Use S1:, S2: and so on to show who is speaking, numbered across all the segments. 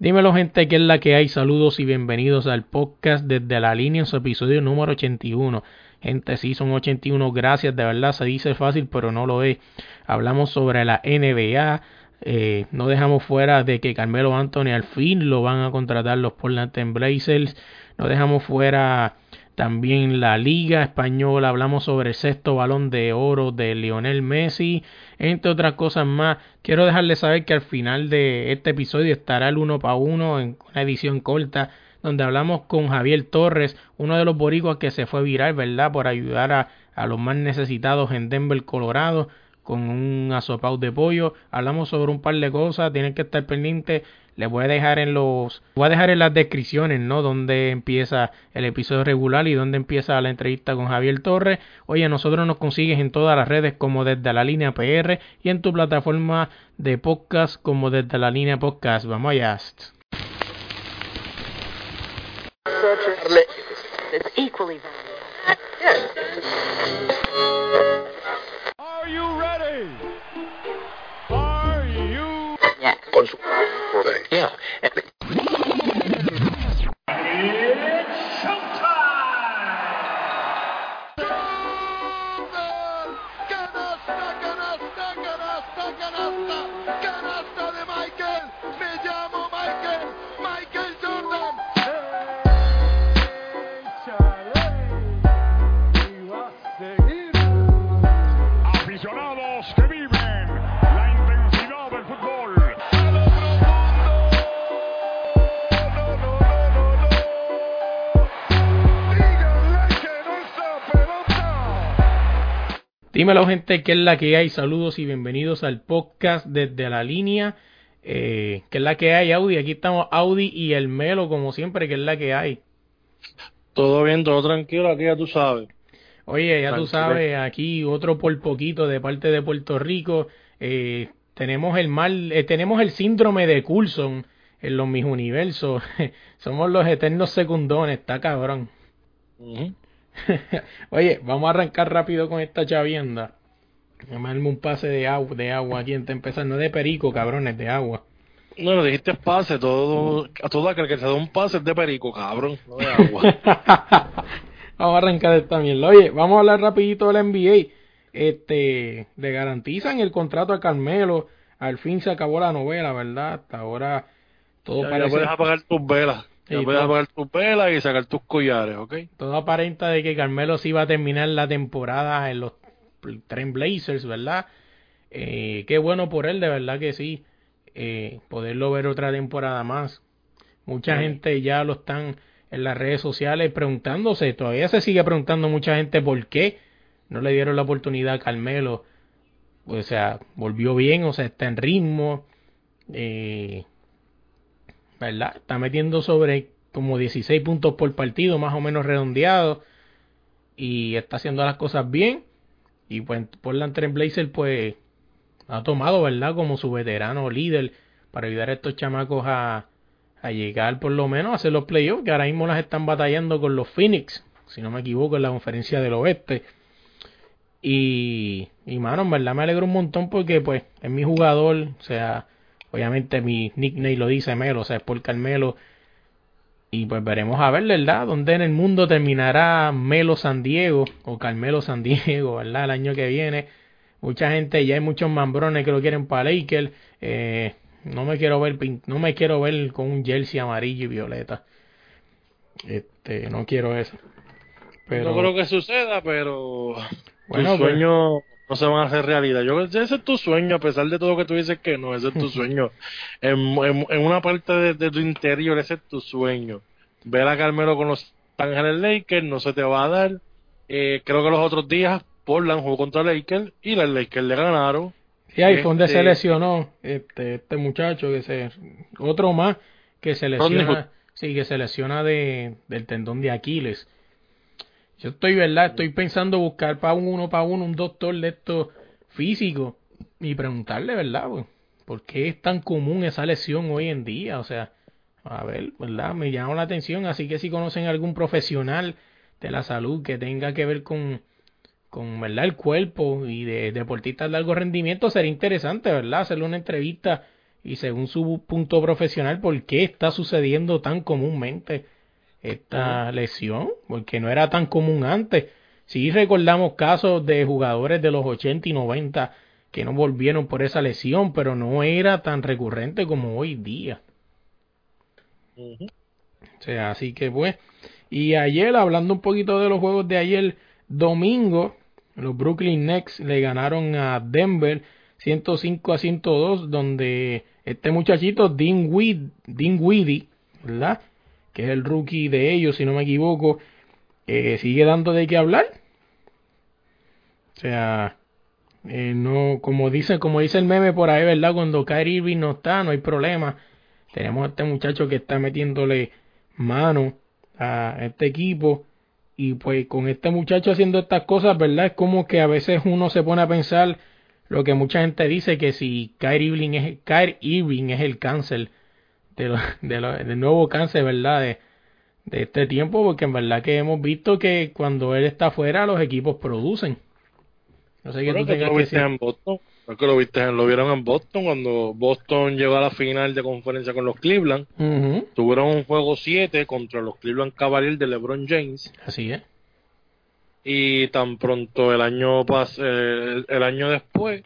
S1: Dímelo gente, ¿qué es la que hay? Saludos y bienvenidos al podcast desde la línea en su episodio número 81. Gente, sí, son 81, gracias, de verdad se dice fácil, pero no lo es. Hablamos sobre la NBA, eh, no dejamos fuera de que Carmelo Anthony al fin lo van a contratar los Portland Blazers, no dejamos fuera también la Liga Española, hablamos sobre el sexto balón de oro de Lionel Messi, entre otras cosas más. Quiero dejarles saber que al final de este episodio estará el uno para uno en una edición corta donde hablamos con Javier Torres, uno de los boricuas que se fue viral, ¿verdad? Por ayudar a, a los más necesitados en Denver, Colorado con un asopado de pollo. Hablamos sobre un par de cosas, tienen que estar pendientes. Les voy a dejar en los voy a dejar en las descripciones, ¿no? Donde empieza el episodio regular y donde empieza la entrevista con Javier Torres. Oye, nosotros nos consigues en todas las redes como desde la línea PR y en tu plataforma de podcast como desde la línea podcast. Vamos allá.
S2: Con su... Yeah.
S1: Dímelo gente, ¿qué es la que hay? Saludos y bienvenidos al podcast desde la línea. Eh, ¿Qué es la que hay, Audi? Aquí estamos Audi y el Melo, como siempre, ¿qué es la que hay?
S2: Todo bien, todo tranquilo, aquí ya tú sabes.
S1: Oye, ya tú sabes, aquí otro por poquito de parte de Puerto Rico. Eh, tenemos el mal, eh, tenemos el síndrome de Coulson en los mis universos. Somos los eternos secundones, está cabrón. Oye, vamos a arrancar rápido con esta chavienda. Vamos un pase de agua, de agua aquí antes de No de perico, cabrones, de agua.
S2: No, no dijiste pase, todo, a todo aquel que se da un pase es de perico, cabrón, no de agua.
S1: vamos a arrancar esta mierda. Oye, vamos a hablar rapidito del NBA. Este, le garantizan el contrato a Carmelo. Al fin se acabó la novela, ¿verdad? Hasta ahora todo
S2: parece... Ya puedes apagar tus velas. Ya puedes apagar tu pela y sacar tus collares, ¿ok?
S1: Todo aparenta de que Carmelo sí va a terminar la temporada en los Blazers, ¿verdad? Eh, qué bueno por él, de verdad que sí. Eh, poderlo ver otra temporada más. Mucha gente ya lo están en las redes sociales preguntándose, todavía se sigue preguntando mucha gente por qué no le dieron la oportunidad a Carmelo. O sea, volvió bien, o sea, está en ritmo. Eh, ¿verdad? Está metiendo sobre como 16 puntos por partido, más o menos redondeado. Y está haciendo las cosas bien. Y pues Portland Trail Blazer pues ha tomado, ¿verdad? Como su veterano líder para ayudar a estos chamacos a, a llegar por lo menos a hacer los playoffs, que ahora mismo las están batallando con los Phoenix, si no me equivoco, en la conferencia del oeste. Y, y mano, en verdad me alegro un montón porque pues es mi jugador, o sea, Obviamente mi nickname lo dice Melo, o sea, es por Carmelo. Y pues veremos a ver, ¿verdad? Dónde en el mundo terminará Melo San Diego o Carmelo San Diego, ¿verdad? El año que viene. Mucha gente, ya hay muchos mambrones que lo quieren para Lakers. Eh, no me quiero ver no me quiero ver con un jersey amarillo y violeta. Este, no quiero eso.
S2: Pero, no creo que suceda, pero bueno, pues, sueño no se van a hacer realidad. Yo ese es tu sueño, a pesar de todo que tú dices que no, ese es tu sueño. en, en, una parte de, tu interior, ese es tu sueño. Ver a Carmelo con los Ángeles Lakers no se te va a dar. Eh, creo que los otros días Portland jugó contra Lakers y los Lakers le ganaron.
S1: Sí, ahí fue donde se este, lesionó este, este muchacho, que se, otro más que se lesiona, sí, que se lesiona de, del tendón de Aquiles. Yo estoy, ¿verdad? Estoy pensando buscar para un uno para uno un doctor de estos físicos y preguntarle, ¿verdad? ¿Por qué es tan común esa lesión hoy en día? O sea, a ver, ¿verdad? Me llama la atención, así que si conocen algún profesional de la salud que tenga que ver con, con ¿verdad? El cuerpo y de deportistas de algo rendimiento, sería interesante, ¿verdad? Hacerle una entrevista y según su punto profesional por qué está sucediendo tan comúnmente esta lesión, porque no era tan común antes. Si recordamos casos de jugadores de los 80 y 90 que no volvieron por esa lesión, pero no era tan recurrente como hoy día. O sea, así que pues. Y ayer, hablando un poquito de los juegos de ayer, domingo, los Brooklyn Nets le ganaron a Denver 105 a 102, donde este muchachito, Dean, Weed, Dean Weedy, ¿verdad? Que es el rookie de ellos, si no me equivoco, eh, sigue dando de qué hablar. O sea, eh, no, como dice, como dice el meme por ahí, ¿verdad? Cuando Kyrie Irving no está, no hay problema. Tenemos a este muchacho que está metiéndole mano a este equipo. Y pues con este muchacho haciendo estas cosas, ¿verdad? Es como que a veces uno se pone a pensar lo que mucha gente dice que si Kyrie Irving es, Kyrie Irving es el cáncer de lo, de lo, del nuevo cáncer, ¿verdad? De, de este tiempo, porque en verdad que hemos visto que cuando él está afuera los equipos producen.
S2: No sé qué tú tengas que En Boston. que lo viste, lo vieron en Boston cuando Boston llegó a la final de conferencia con los Cleveland. Tuvieron un juego 7 contra los Cleveland Cavaliers de LeBron James.
S1: Así es.
S2: Y tan pronto el año pas el, año después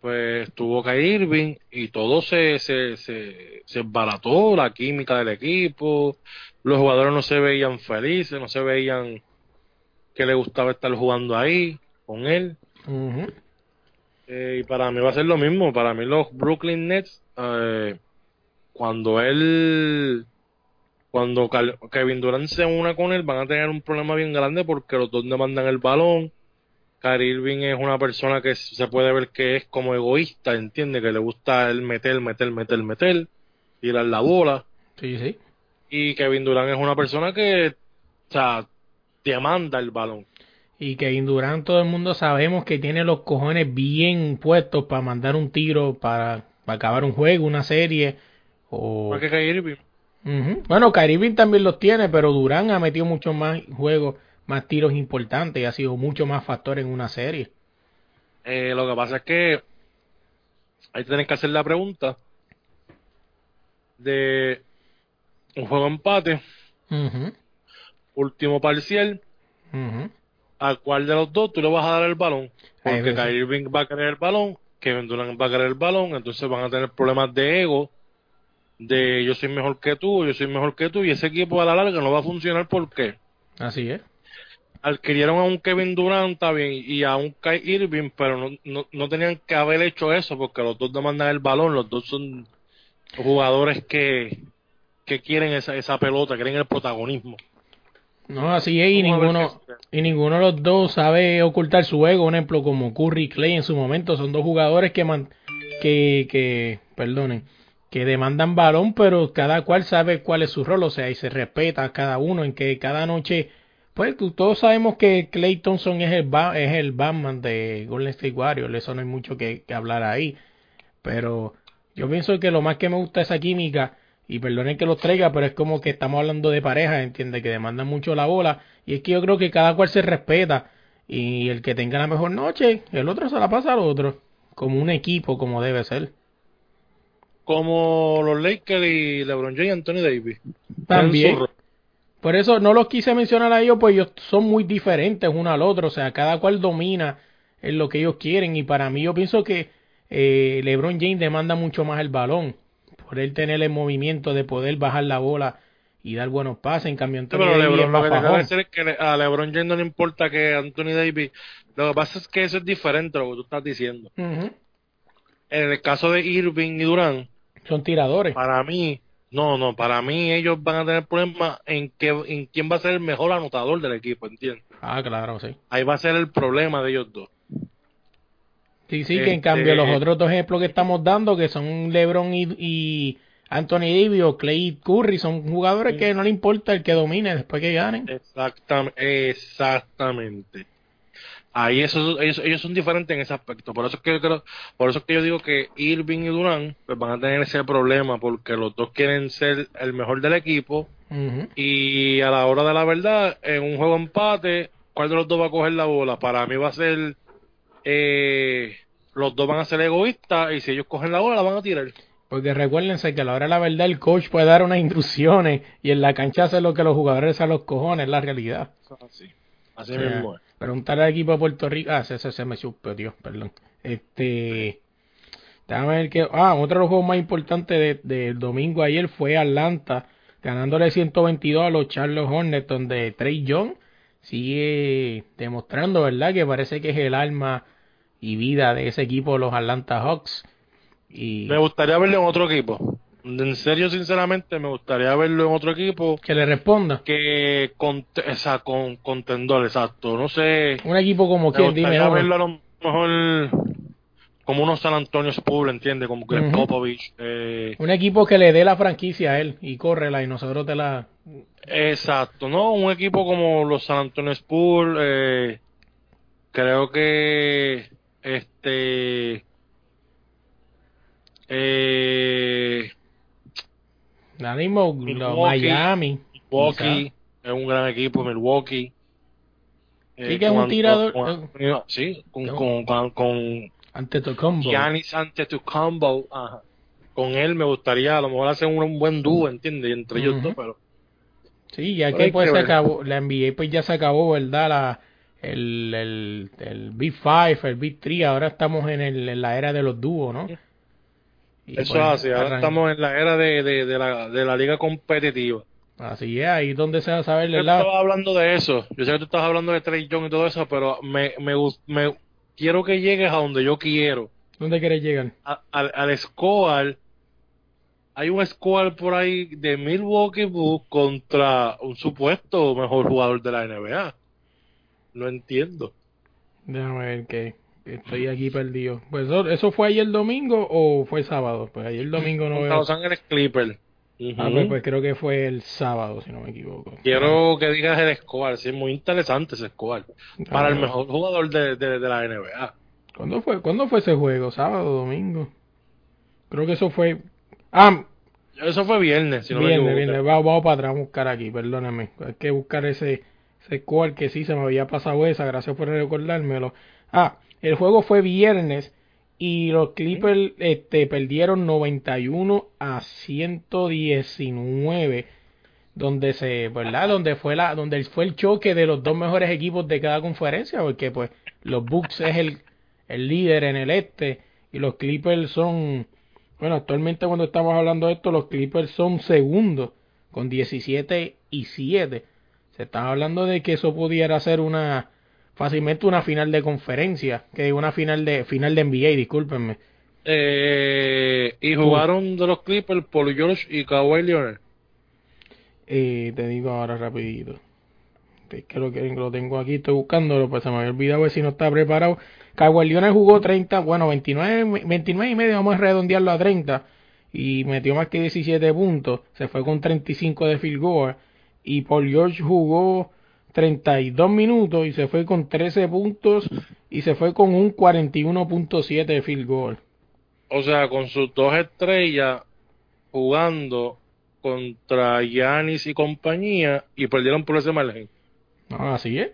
S2: pues estuvo Kyrie Irving y todo se, se, se, se embarató, la química del equipo, los jugadores no se veían felices, no se veían que le gustaba estar jugando ahí con él. Eh, y para mí va a ser lo mismo. Para mí los Brooklyn Nets, eh, cuando él, cuando Kevin Durant se una con él, van a tener un problema bien grande porque los dos demandan el balón. Kyrie Irving es una persona que se puede ver que es como egoísta, entiende que le gusta el meter, meter, meter, meter, tirar la bola.
S1: Sí, sí.
S2: Y Kevin Durant es una persona que, o sea, demanda el balón.
S1: Y que Indurán todo el mundo sabemos que tiene los cojones bien puestos para mandar un tiro para, acabar un juego, una serie o
S2: que Kyrie
S1: Bueno, Kyrie también los tiene, pero Durán ha metido muchos más juegos, más tiros importantes y ha sido mucho más factor en una serie.
S2: Eh, lo que pasa es que ahí tienes que hacer la pregunta de un juego empate, último parcial, a cuál de los dos tú le vas a dar el balón. Porque Kyrie Irving va a querer el balón, Kevin Durant va a querer el balón, entonces van a tener problemas de ego, de yo soy mejor que tú, yo soy mejor que tú, y ese equipo a la larga no va a funcionar porque
S1: Así es.
S2: Adquirieron a un Kevin Durant, bien, y a un Kyrie Irving, pero no, no, no tenían que haber hecho eso porque los dos demandan el balón, los dos son jugadores que, que quieren esa, esa pelota, quieren el protagonismo.
S1: No, así es, y ninguno, y ninguno de los dos sabe ocultar su ego. Un ejemplo como Curry y Clay en su momento son dos jugadores que, man, que, que, perdonen, que demandan balón, pero cada cual sabe cuál es su rol, o sea, y se respeta a cada uno en que cada noche, pues todos sabemos que Clay Thompson es el, es el Batman de Golden State Warriors, eso no hay mucho que, que hablar ahí, pero yo pienso que lo más que me gusta esa química y perdonen que los traiga, pero es como que estamos hablando de pareja, entiende que demandan mucho la bola y es que yo creo que cada cual se respeta y el que tenga la mejor noche, el otro se la pasa al otro, como un equipo como debe ser.
S2: Como los Lakers y LeBron James y Anthony Davis.
S1: También. Por eso no los quise mencionar a ellos, pues ellos son muy diferentes uno al otro, o sea, cada cual domina en lo que ellos quieren y para mí yo pienso que eh, LeBron James demanda mucho más el balón por él tener el movimiento de poder bajar la bola y dar buenos pases. En cambio, Anthony
S2: Davis Lebron, lo que es que a LeBron James no le importa que Anthony Davis. Lo que pasa es que eso es diferente a lo que tú estás diciendo. En el caso de Irving y Durán.
S1: Son tiradores.
S2: Para mí, no, no, para mí ellos van a tener problemas en, que, en quién va a ser el mejor anotador del equipo, ¿entiendes?
S1: Ah, claro, sí.
S2: Ahí va a ser el problema de ellos dos.
S1: Sí, sí, que en cambio los este, otros dos ejemplos que estamos dando, que son LeBron y, Anthony Davis o Clay Curry, son jugadores que no le importa el que domine después que ganen.
S2: Exactamente. exactamente. Ahí eso, ellos, son diferentes en ese aspecto. Por eso es que yo creo, por eso es que yo digo que Irving y Durán pues van a tener ese problema porque los dos quieren ser el mejor del equipo y a la hora de la verdad en un juego empate, ¿cuál de los dos va a coger la bola? Para mí va a ser eh, los dos van a ser egoístas y si ellos cogen la bola la van a tirar.
S1: Porque recuérdense que a la hora de la verdad el coach puede dar unas instrucciones y en la cancha hace lo que los jugadores a los cojones, es la realidad.
S2: Así, así mismo.
S1: Preguntar al equipo de Puerto Rico. Ah, ese, se me supo, tío, perdón. Este. Déjame ver que. Ah, otro de los juegos más importantes del domingo ayer fue Atlanta, ganándole 122 a los Charles Hornets, donde Trey Young sigue demostrando, ¿verdad? Que parece que es el alma y vida de ese equipo, los Atlanta Hawks. Y...
S2: Me gustaría verlo en otro equipo. En serio, sinceramente, me gustaría verlo en otro equipo.
S1: Que le responda.
S2: Que con, esa, con contendor, exacto. No sé.
S1: Un equipo como quien, dime.
S2: verlo a lo mejor como unos San Antonio Spurs, ¿entiendes? Como que Popovich. Eh...
S1: Un equipo que le dé la franquicia a él y córrela y nosotros te la.
S2: Exacto, ¿no? Un equipo como los San Antonio Spurs, eh, creo que este eh,
S1: Miami.
S2: Milwaukee es un gran equipo, Milwaukee.
S1: Sí, que es un tirador.
S2: Eh, sí, con, con, con, con
S1: ante tu combo.
S2: Giannis ante tu combo. Ajá. Con él me gustaría a lo mejor hacer un, buen dúo, ¿entiendes? Entre ellos dos, pero.
S1: Sí, ya que pues se acabó, la NBA pues ya se acabó, ¿verdad? La, el, el, el Big Five, el Big Three, ahora estamos en, el, en la era de los dúos, ¿no?
S2: Eso es así, ahora estamos en la era de, de, de, la, de la liga competitiva.
S1: Así es, ahí donde se va a saber
S2: Yo estaba hablando de eso, yo sé que tú estás hablando de Trey Young y todo eso, pero me, me, me quiero que llegues a donde yo quiero.
S1: ¿Dónde quieres llegar?
S2: al, al score, hay un score por ahí de Milwaukee Bucks contra un supuesto mejor jugador de la NBA. No entiendo.
S1: Déjame ver que estoy aquí perdido. Pues eso, fue ayer domingo o fue sábado? Pues ayer domingo no veo.
S2: Los Ángeles Clippers.
S1: Ah, pues, pues, creo que fue el sábado, si no me equivoco.
S2: Quiero que digas el Escobar, sí, es muy interesante ese Escobar. Para el mejor jugador de, de, la NBA.
S1: ¿Cuándo fue, ¿Cuándo fue ese juego? ¿Sábado o domingo? Creo que eso fue. Ah,
S2: eso fue viernes, si no
S1: viernes, me Viernes. Vamos, vamos para atrás a buscar aquí, perdóname. Hay que buscar ese, ese que sí se me había pasado esa, gracias por recordármelo. Ah, el juego fue viernes y los Clippers este, perdieron 91 a 119 donde se verdad donde fue la donde fue el choque de los dos mejores equipos de cada conferencia porque pues los Bucks es el, el líder en el este y los Clippers son bueno actualmente cuando estamos hablando de esto los Clippers son segundos con 17 y 7 se está hablando de que eso pudiera ser una fácilmente una final de conferencia, que una final de final de NBA, discúlpenme.
S2: Eh, y jugaron de los Clippers Paul George y Kawhi Leonard.
S1: Eh, te digo ahora rapidito. Que lo, que lo tengo aquí, estoy buscándolo, pues se me había olvidado ver si no está preparado. Kawhi Leonard jugó 30, bueno, 29, 29 y medio, vamos a redondearlo a 30. Y metió más que 17 puntos. Se fue con 35 de field goal. Y Paul George jugó 32 minutos y se fue con 13 puntos y se fue con un 41.7 de field goal.
S2: O sea, con sus dos estrellas jugando contra Yanis y compañía y perdieron por ese margen.
S1: No, así es.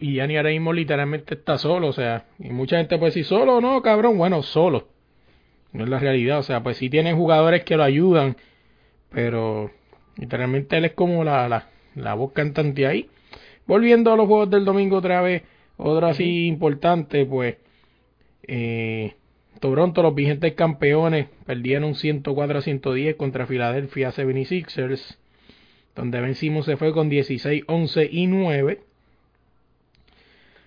S1: Y Yanis ahora mismo literalmente está solo, o sea, y mucha gente puede decir, solo no, cabrón, bueno, solo. No es la realidad, o sea, pues sí tienen jugadores que lo ayudan, pero literalmente él es como la, la, la voz cantante ahí. Volviendo a los juegos del domingo otra vez, otro así importante, pues eh, Toronto, los vigentes campeones, perdieron 104 a 110 contra Philadelphia 76ers, donde vencimos se fue con 16, 11 y 9.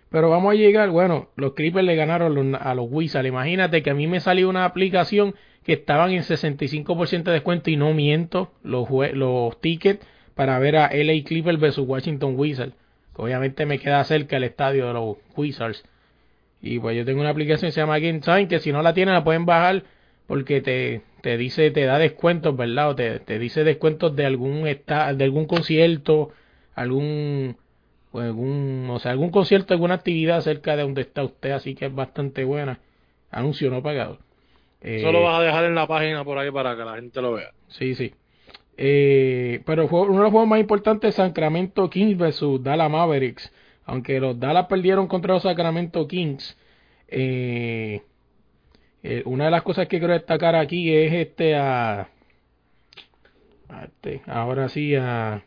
S1: Pero vamos a llegar, bueno, los Clippers le ganaron a los Wizards. Imagínate que a mí me salió una aplicación que estaban en 65% de descuento y no miento los, los tickets para ver a LA Clippers versus Washington Wizards obviamente me queda cerca el estadio de los Wizards. Y pues yo tengo una aplicación que se llama Game Time, que si no la tienen la pueden bajar porque te, te dice, te da descuentos, ¿verdad? O te, te dice descuentos de algún esta, de algún concierto, algún, pues algún, o sea, algún concierto, alguna actividad cerca de donde está usted, así que es bastante buena. Anuncio no pagado.
S2: Eh, Solo vas a dejar en la página por ahí para que la gente lo vea.
S1: Sí, sí. Eh, pero uno de los juegos más importantes es Sacramento Kings versus Dallas Mavericks. Aunque los Dallas perdieron contra los Sacramento Kings, eh, Eh, una de las cosas que quiero destacar aquí es este a, este, ahora sí a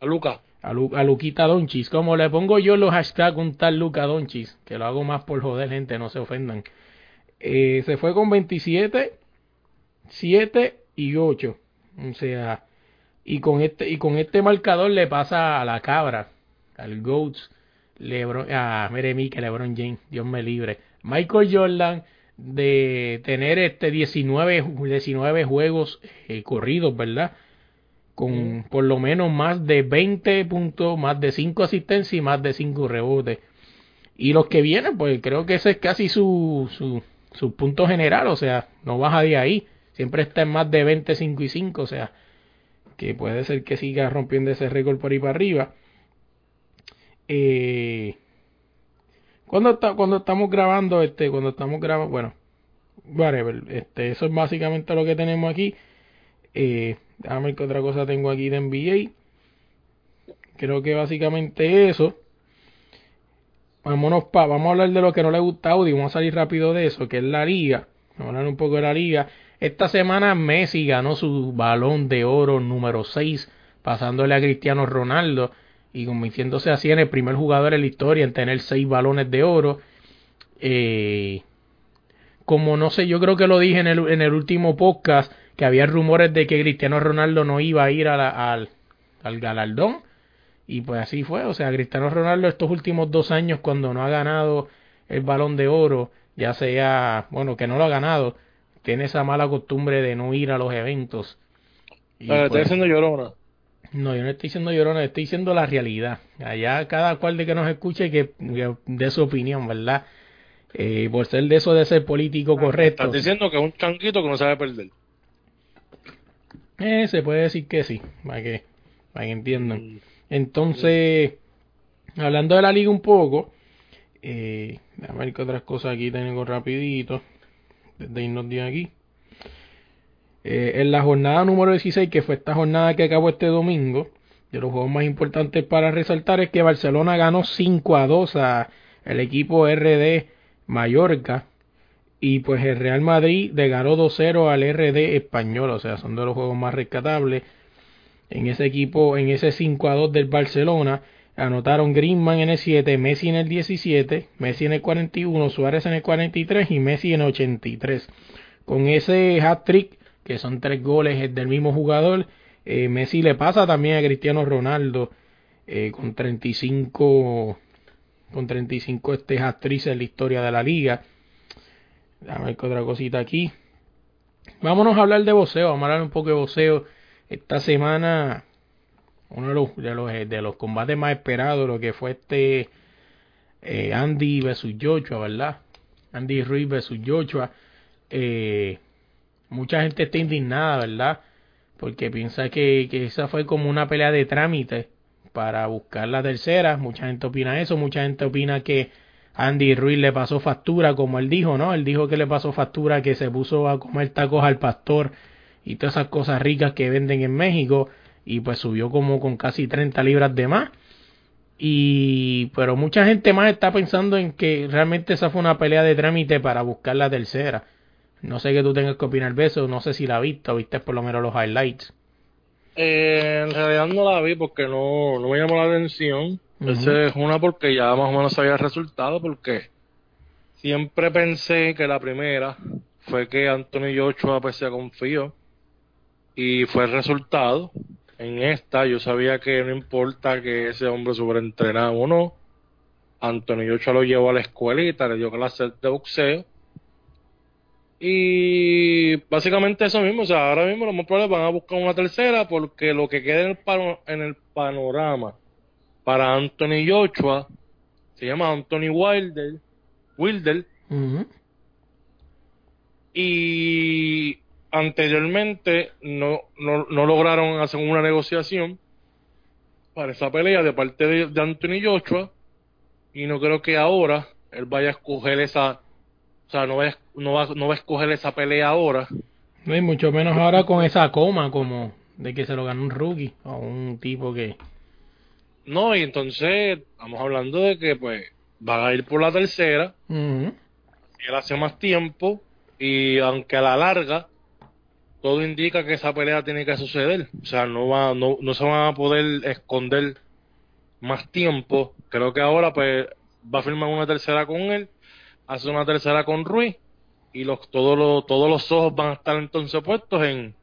S2: a Luca
S1: a, Luquita Donchis, como le pongo yo los hashtags un tal Luca Donchis, que lo hago más por joder gente, no se ofendan. Se fue con 27, 7 y 8. O sea, y con este y con este marcador le pasa a la cabra, al Goats, LeBron, a Mire que LeBron James, Dios me libre. Michael Jordan de tener este 19, 19 juegos eh, corridos, ¿verdad? Con por lo menos más de 20 puntos, más de 5 asistencias y más de 5 rebotes. Y los que vienen, pues creo que ese es casi su, su, su punto general, o sea, no baja de ahí. Siempre está en más de 20, 5 y 5, o sea, que puede ser que siga rompiendo ese récord por ahí para arriba. Eh, cuando, está, cuando estamos grabando, este, cuando estamos grabando, bueno, whatever, este, eso es básicamente lo que tenemos aquí. Eh, déjame ver qué otra cosa tengo aquí de NBA. Creo que básicamente eso. Vámonos pa, vamos a hablar de lo que no le gusta a Audi, vamos a salir rápido de eso, que es la liga. Vamos a hablar un poco de la liga. Esta semana Messi ganó su balón de oro número 6, pasándole a Cristiano Ronaldo y convirtiéndose así en el primer jugador en la historia en tener 6 balones de oro. Eh, como no sé, yo creo que lo dije en el, en el último podcast, que había rumores de que Cristiano Ronaldo no iba a ir al, al galardón. Y pues así fue, o sea, Cristiano Ronaldo estos últimos dos años cuando no ha ganado el balón de oro, ya sea, bueno, que no lo ha ganado, tiene esa mala costumbre de no ir a los eventos.
S2: Y estoy pues, diciendo llorona.
S1: No, yo no estoy diciendo llorona, estoy diciendo la realidad. Allá cada cual de que nos escuche que, dé su opinión, ¿verdad? Eh, por ser de eso de ser político ah, correcto.
S2: Estás diciendo que es un chanquito que no sabe perder.
S1: Eh, se puede decir que sí, para que, para que entiendan. Mm. Entonces, hablando de la liga un poco, eh, a ver qué otras cosas aquí tengo rapidito de irnos de aquí. Eh, en la jornada número 16, que fue esta jornada que acabó este domingo, de los juegos más importantes para resaltar es que Barcelona ganó 5 a 2 a el equipo RD Mallorca y pues el Real Madrid le ganó 2-0 al RD español, o sea, son de los juegos más rescatables. En ese equipo, en ese 5 a 2 del Barcelona, Anotaron Griezmann en el 7, Messi en el 17, Messi en el 41, Suárez en el 43 y Messi en el 83. Con ese hat-trick, que son tres goles del mismo jugador, eh, Messi le pasa también a Cristiano Ronaldo eh, con 35 con 35 este hat-trick en la historia de la liga. A ver qué otra cosita aquí. Vámonos a hablar de boxeo, vamos a hablar un poco de boxeo. Esta semana uno de los, de los, de los combates más esperados, lo que fue este eh, Andy versus Joshua, ¿verdad? Andy Ruiz versus Joshua. Eh, mucha gente está indignada, ¿verdad? Porque piensa que, que esa fue como una pelea de trámite para buscar la tercera. Mucha gente opina eso, mucha gente opina que Andy Ruiz le pasó factura, como él dijo, ¿no? Él dijo que le pasó factura, que se puso a comer tacos al pastor y todas esas cosas ricas que venden en México y pues subió como con casi 30 libras de más. Y pero mucha gente más está pensando en que realmente esa fue una pelea de trámite para buscar la tercera. No sé qué tú tengas que opinar de eso, no sé si la viste o viste por lo menos los highlights.
S2: Eh, en realidad no la vi porque no, no me llamó la atención. Esa es una porque ya más o menos sabía el resultado porque siempre pensé que la primera fue que Anthony Joshua pues se confió y fue el resultado en esta yo sabía que no importa que ese hombre sobreentrenado o no, Antonio Yocha lo llevó a la escuelita, le dio clases de boxeo. Y básicamente eso mismo, o sea, ahora mismo los más probables van a buscar una tercera porque lo que queda en el, en el panorama para Anthony Joshua se llama Anthony Wilder, Wilder y anteriormente no, no, no, lograron hacer una negociación para esa pelea de parte de, Anthony Joshua y no creo que ahora él vaya a escoger esa o sea no va, no va, no va a escoger esa pelea ahora.
S1: No y mucho menos ahora con esa coma como de que se lo ganó un rookie o un tipo que
S2: no y entonces estamos hablando de que pues va a ir por la tercera. Y él hace más tiempo y aunque a la larga todo indica que esa pelea tiene que suceder, o sea, no va no, no se van a poder esconder más tiempo. Creo que ahora pues va a firmar una tercera con él, hace una tercera con Ruiz y los todos los todos los ojos van a estar entonces puestos en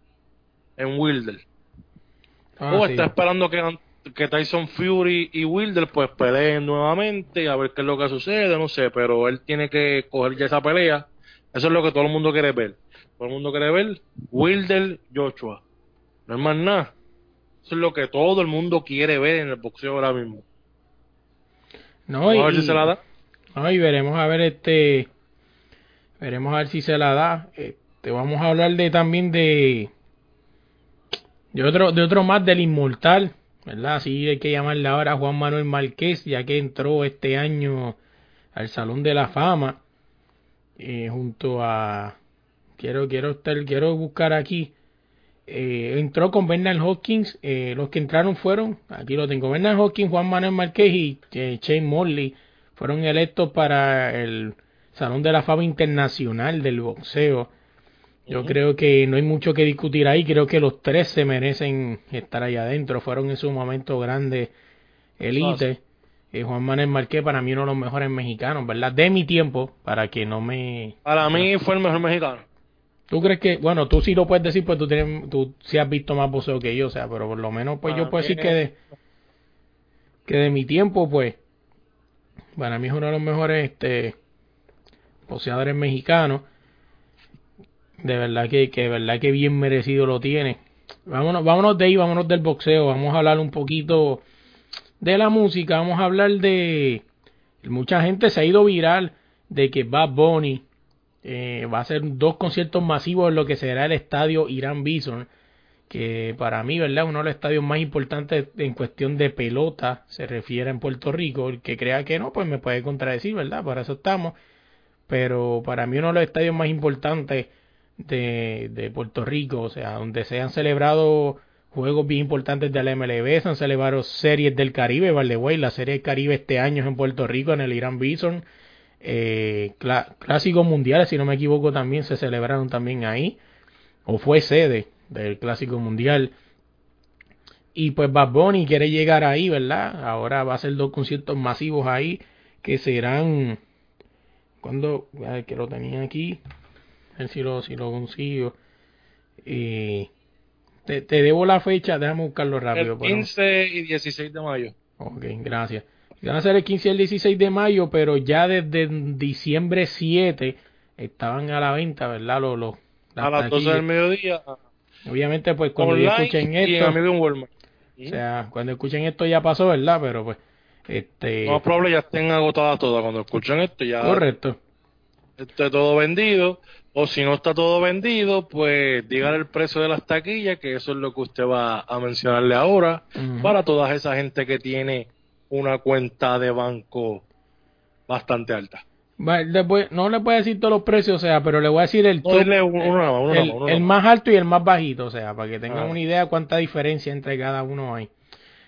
S2: en Wilder. Ah, o está esperando que, que Tyson Fury y Wilder pues peleen nuevamente a ver qué es lo que sucede, no sé, pero él tiene que coger ya esa pelea. Eso es lo que todo el mundo quiere ver. Todo el mundo quiere ver Wilder Joshua. No es más nada. Eso es lo que todo el mundo quiere ver en el boxeo ahora mismo.
S1: No, y, a ver si se la da. No, y veremos a ver este veremos a ver si se la da. Este, vamos a hablar de también de de otro, de otro más del inmortal, ¿verdad? Así hay que llamarle ahora Juan Manuel Márquez, ya que entró este año al Salón de la Fama, eh, junto a quiero, quiero estar, quiero buscar aquí. Eh, entró con Bernard Hopkins, eh, los que entraron fueron, aquí lo tengo, Bernard Hopkins, Juan Manuel Márquez y Shane Morley fueron electos para el Salón de la Fama Internacional del Boxeo yo creo que no hay mucho que discutir ahí. Creo que los tres se merecen estar ahí adentro. Fueron en su momento grandes elite. Eh, Juan Manuel Marqués para mí uno de los mejores mexicanos, ¿verdad? De mi tiempo, para que no me...
S2: Para mí fue el mejor mexicano.
S1: ¿Tú crees que, bueno, tú sí lo puedes decir, pues tú, tienes, tú sí has visto más boxeo que yo, o sea, pero por lo menos pues yo puedo decir que de, que de mi tiempo, pues, para mí es uno de los mejores este, boxeadores mexicanos de verdad que, que verdad que bien merecido lo tiene. Vámonos, vámonos de ahí, vámonos del boxeo, vamos a hablar un poquito de la música, vamos a hablar de mucha gente se ha ido viral de que Bad Bunny eh, va a hacer dos conciertos masivos en lo que será el estadio Irán Bison, que para mí, ¿verdad? Uno de los estadios más importantes en cuestión de pelota se refiere en Puerto Rico. El que crea que no, pues me puede contradecir, ¿verdad? Para eso estamos. Pero para mí uno de los estadios más importantes de, de Puerto Rico, o sea, donde se han celebrado juegos bien importantes de la MLB, se han celebrado series del Caribe, way la serie del Caribe este año es en Puerto Rico, en el Irán Bison, eh, clásicos mundiales, si no me equivoco, también se celebraron también ahí, o fue sede del clásico mundial. Y pues Bad Bunny quiere llegar ahí, ¿verdad? Ahora va a ser dos conciertos masivos ahí que serán cuando que lo tenía aquí a ver si lo, si lo consigo. te, te, debo la fecha, déjame buscarlo rápido.
S2: El 15 y 16 de mayo.
S1: Ok, gracias. Van a ser el 15 y el 16 de mayo, pero ya desde diciembre 7 estaban a la venta, ¿verdad? Los, los,
S2: a las 12 del mediodía.
S1: Obviamente, pues cuando escuchen esto. O sea, cuando escuchen esto ya pasó, ¿verdad? Pero pues. Este...
S2: No probable ya estén agotadas todas. Cuando escuchen esto ya.
S1: Correcto.
S2: Esté todo vendido. O si no está todo vendido, pues dígale el precio de las taquillas, que eso es lo que usted va a mencionarle ahora, para toda esa gente que tiene una cuenta de banco bastante alta.
S1: no le voy a decir todos los precios, o sea, pero le voy a decir el, el, más alto y el más bajito, o sea, para que tengan ah. una idea cuánta diferencia entre cada uno hay.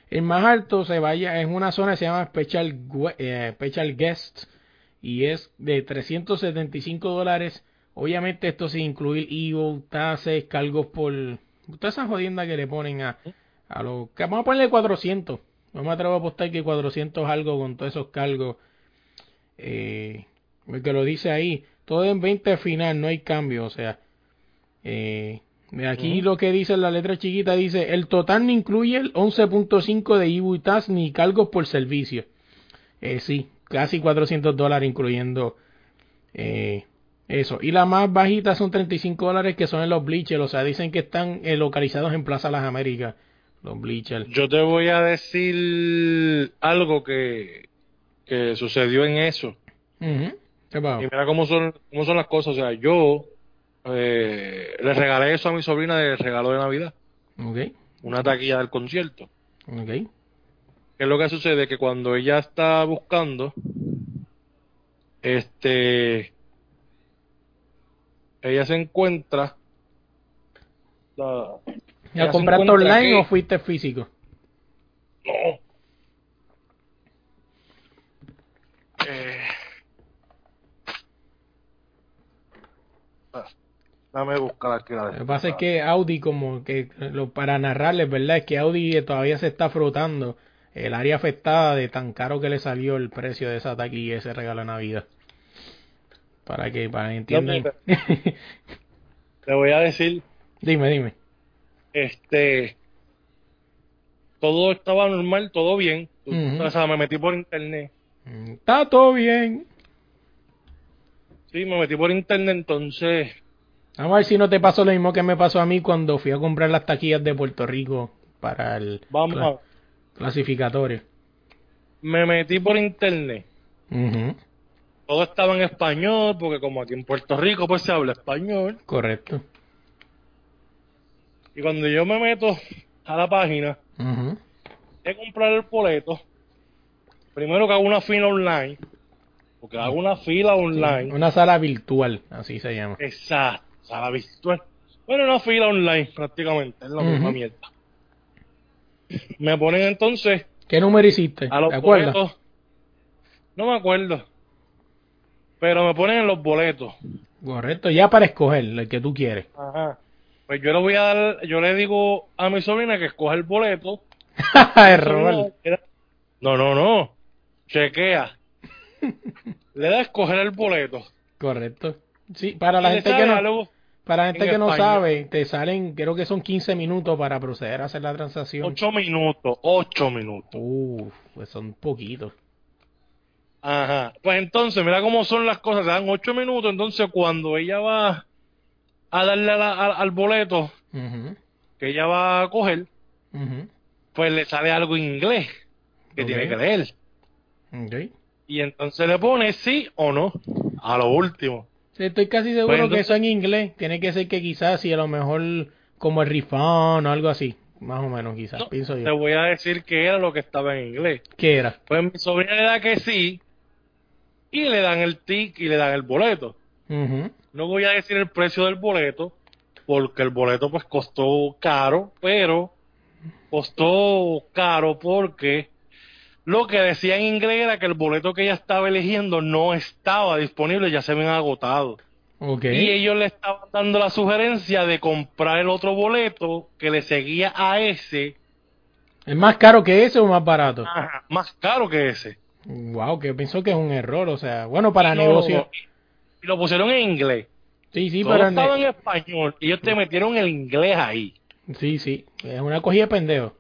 S1: El más alto se vaya en una zona que se llama Special, eh, Special Guest y es de 375 dólares Obviamente esto sin incluir IVO, tasas, cargos por... Toda esa jodienda que le ponen a, a los... Vamos a ponerle 400. No me atrevo a apostar que 400 algo con todos esos cargos. Eh, porque lo dice ahí. Todo en 20 final, no hay cambio. O sea, eh, aquí lo que dice en la letra chiquita dice, el total no incluye el 11.5 de IVU y TAS ni cargos por servicio. Eh, sí, casi 400 dólares incluyendo eh, eso. Y la más bajita son 35 dólares que son en los bleachers. O sea, dicen que están eh, localizados en Plaza Las Américas. Los bleachers.
S2: Yo te voy a decir algo que, que sucedió en eso. Y mira cómo son, cómo son las cosas. O sea, yo eh, le regalé eso a mi sobrina de regalo de Navidad.
S1: Okay.
S2: Una taquilla del concierto.
S1: Okay.
S2: ¿Qué es lo que sucede? Que cuando ella está buscando, este ella se encuentra.
S1: ¿Ya compraste online o fuiste físico?
S2: No. Eh. Dame buscar aquí
S1: Lo que pasa es que Audi, como que lo, para narrarles, ¿verdad? Es que Audi todavía se está frotando el área afectada de tan caro que le salió el precio de esa taquilla y ese regalo de Navidad. Para que, para que entiendan.
S2: Te voy a decir.
S1: Dime, dime.
S2: Este. Todo estaba normal, todo bien. O sea, me metí por internet.
S1: Mm, está todo bien.
S2: Sí, me metí por internet, entonces.
S1: Vamos a ver si no te pasó lo mismo que me pasó a mí cuando fui a comprar las taquillas de Puerto Rico para el
S2: Vamos
S1: clasificatorio.
S2: Me metí por internet. Todo estaba en español, porque como aquí en Puerto Rico pues se habla español.
S1: Correcto.
S2: Y cuando yo me meto a la página, uh he comprado el boleto. Primero que hago una fila online. Porque hago una fila online.
S1: una sala virtual, así se llama.
S2: Exacto, sala virtual. Bueno, una fila online prácticamente, es la misma mierda. Me ponen entonces.
S1: ¿Qué número hiciste? A los ¿Te acuerdas?
S2: no me acuerdo. Pero me ponen en los boletos.
S1: Correcto, ya para escoger el que tú quieres.
S2: Ajá. Pues yo le voy a dar, yo le digo a mi sobrina que escoja el boleto. No, no, no. Chequea. le da a escoger el boleto.
S1: Correcto. Sí, para la gente que no, para gente que no sabe, te salen, creo que son 15 minutos para proceder a hacer la transacción.
S2: 8 minutos, 8 minutos.
S1: Uf, pues son poquitos.
S2: Ajá. Pues entonces, mira cómo son las cosas. Se dan 8 minutos, entonces cuando ella va a darle al boleto que ella va a coger, pues le sale algo en inglés que tiene que leer. Y entonces le pone sí o no a lo último.
S1: estoy casi seguro pues que eso en inglés. Tiene que ser que quizás si a lo mejor como el rifón o algo así. Más o menos, quizás, pienso yo.
S2: Te voy a decir que era lo que estaba en inglés.
S1: ¿Qué era?
S2: Pues mi sobrina le da que sí y le dan el tic y le dan el boleto. No voy a decir el precio del boleto porque el boleto pues costó caro, pero costó caro porque lo que decía en inglés era que el boleto que ella estaba eligiendo no estaba disponible, ya se habían agotado. Y ellos le estaban dando la sugerencia de comprar el otro boleto que le seguía a ese.
S1: ¿Es más caro que ese o más barato?
S2: más caro que ese.
S1: Wow, que pienso que es un error, o sea, bueno, para negocio.
S2: Y lo pusieron en inglés.
S1: Sí, sí,
S2: Todo estaba en español y ellos te metieron el inglés ahí.
S1: Sí, sí, es una cogida de pendejo.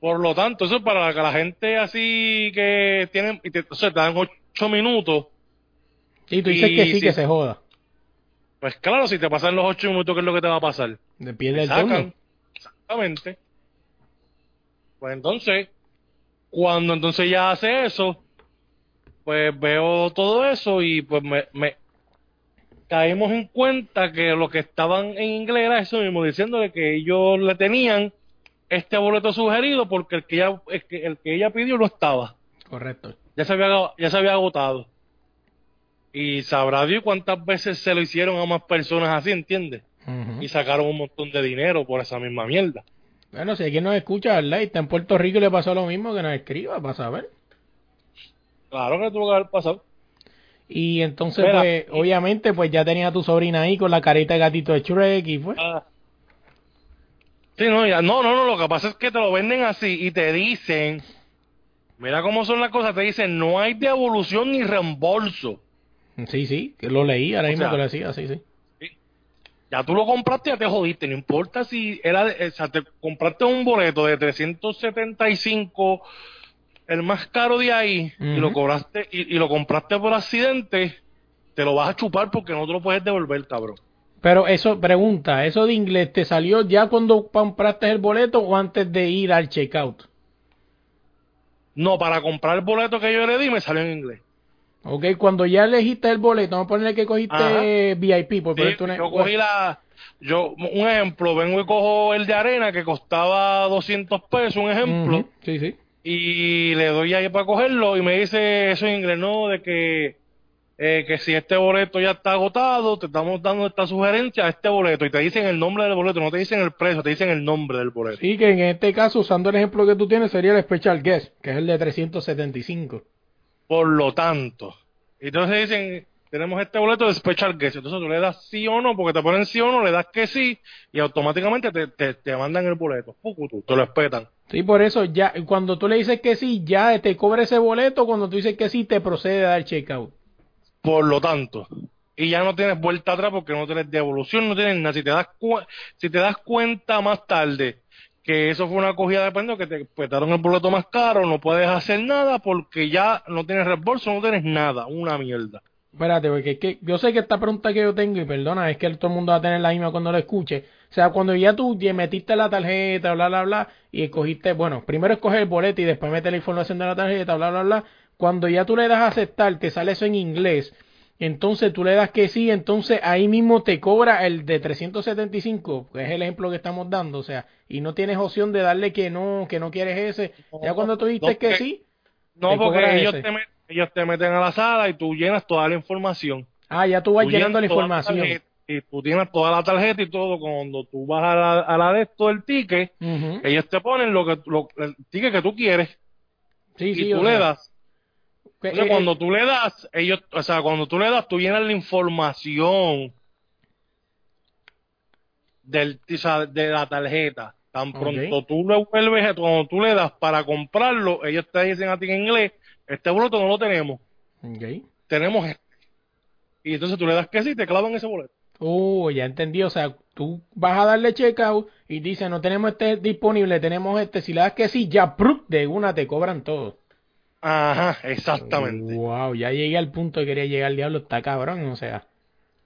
S2: Por lo tanto, eso es para la gente así que tienen, y te, o sea, te dan ocho minutos.
S1: Sí, tú dices que sí, que se joda.
S2: Pues claro, si te pasan los ocho minutos, ¿qué es lo que te va a pasar?
S1: De piel del turno.
S2: Exactamente. Pues entonces, cuando entonces ya hace eso, pues veo todo eso y pues me, me caímos en cuenta que lo que estaban en inglés era eso mismo, diciéndole que ellos le tenían este boleto sugerido porque el que ella, el que, el que ella pidió no estaba.
S1: Correcto.
S2: Ya se había, ya se había agotado. Y sabrá Dios cuántas veces se lo hicieron a más personas así, ¿entiendes? Y sacaron un montón de dinero por esa misma mierda.
S1: Bueno, si alguien nos escucha, ¿verdad? Y está en Puerto Rico y le pasó lo mismo, que nos escriba para saber.
S2: Claro que tuvo que haber pasado.
S1: Y entonces, pues, obviamente, pues ya tenía a tu sobrina ahí con la carita de gatito de Shrek y fue. Ah.
S2: Sí, no, ya, no, no, no, lo que pasa es que te lo venden así y te dicen, mira cómo son las cosas, te dicen, no hay devolución ni reembolso.
S1: Sí, sí, que lo leí, ahora mismo te lo decía, sí, sí
S2: ya tú lo compraste, ya te jodiste, no importa si era, o sea, te compraste un boleto de 375, el más caro de ahí, y lo cobraste, y, lo compraste por accidente, te lo vas a chupar porque no te lo puedes devolver, cabrón.
S1: Pero eso, pregunta, ¿eso de inglés te salió ya cuando compraste el boleto o antes de ir al checkout?
S2: No, para comprar el boleto que yo le di me salió en inglés.
S1: Ok, cuando ya elegiste el boleto, vamos a ponerle que cogiste VIP. Por
S2: sí, yo cogí la... Yo, un ejemplo, vengo y cojo el de arena que costaba 200 pesos, un ejemplo.
S1: Sí, sí.
S2: Y le doy ahí para cogerlo y me dice eso en inglés, ¿no? De que, eh, que si este boleto ya está agotado, te estamos dando esta sugerencia a este boleto. Y te dicen el nombre del boleto, no te dicen el precio, te dicen el nombre del boleto.
S1: Sí, que en este caso, usando el ejemplo que tú tienes, sería el Special Guest, que es el de 375.
S2: Por lo tanto, entonces dicen, tenemos este boleto de special guest. Entonces tú le das sí o no, porque te ponen sí o no, le das que sí, y automáticamente te, te, te mandan el boleto. Pucutu, te lo respetan.
S1: Sí, por eso ya, cuando tú le dices que sí, ya te cobra ese boleto, cuando tú dices que sí, te procede a dar checkout.
S2: Por lo tanto, y ya no tienes vuelta atrás porque no tienes devolución, no tienes nada. Si te das, si te das cuenta más tarde que eso fue una cogida de pendejo, que te petaron el boleto más caro, no puedes hacer nada porque ya no tienes reembolso, no tienes nada, una mierda.
S1: Espérate, porque es que yo sé que esta pregunta que yo tengo, y perdona, es que todo el mundo va a tener la misma cuando lo escuche. O sea, cuando ya tú metiste la tarjeta, bla, bla, bla, y escogiste, bueno, primero escoges el boleto y después metes la información de la tarjeta, bla, bla, bla. Cuando ya tú le das a aceptar, te sale eso en inglés entonces tú le das que sí, entonces ahí mismo te cobra el de 375, que es el ejemplo que estamos dando, o sea, y no tienes opción de darle que no, que no quieres ese. ya cuando tú dices que sí,
S2: no, porque ellos te, meten, ellos te, meten a la sala y tú llenas toda la información.
S1: Ah, ya tú vas llenando la información.
S2: y tú tienes toda la tarjeta y todo, cuando tú vas a la, a la de esto del ticket, ellos te ponen lo que, lo, el ticket que tú quieres. Sí, y tú le das eh, cuando tú le das, ellos, o sea, cuando tú le das, tú llenas la información del, de la tarjeta. Tan pronto tú le vuelves, cuando tú le das para comprarlo, ellos te dicen a ti en inglés, este boleto no lo tenemos. Tenemos este. Y entonces tú le das que sí, te clavan ese boleto.
S1: Oh, ya entendí. O sea, tú vas a darle checkout y dice, no tenemos este disponible, tenemos este. Si le das que sí, ya de una te cobran todo.
S2: Ajá, exactamente.
S1: Wow, ya llegué al punto que quería llegar al diablo, está cabrón, o sea.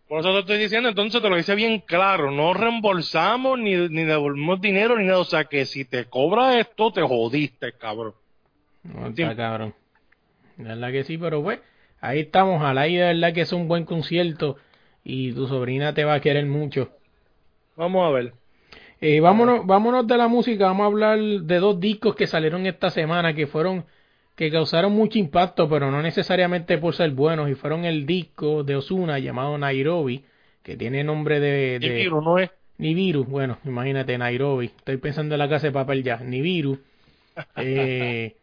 S2: Por eso te estoy diciendo, entonces te lo dice bien claro, no reembolsamos ni, ni devolvemos dinero ni nada, o sea que si te cobra esto, te jodiste, cabrón.
S1: No, está cabrón. La verdad que sí, pero pues, ahí estamos, al aire, de verdad que es un buen concierto y tu sobrina te va a querer mucho.
S2: Vamos a ver.
S1: Eh, vámonos, vámonos de la música, vamos a hablar de dos discos que salieron esta semana que fueron que causaron mucho impacto, pero no necesariamente por ser buenos, y fueron el disco de Osuna llamado Nairobi, que tiene nombre de... de
S2: Nibiru, ¿no es?
S1: Nibiru, bueno, imagínate, Nairobi. Estoy pensando en la casa de papel ya. Nibiru. Eh,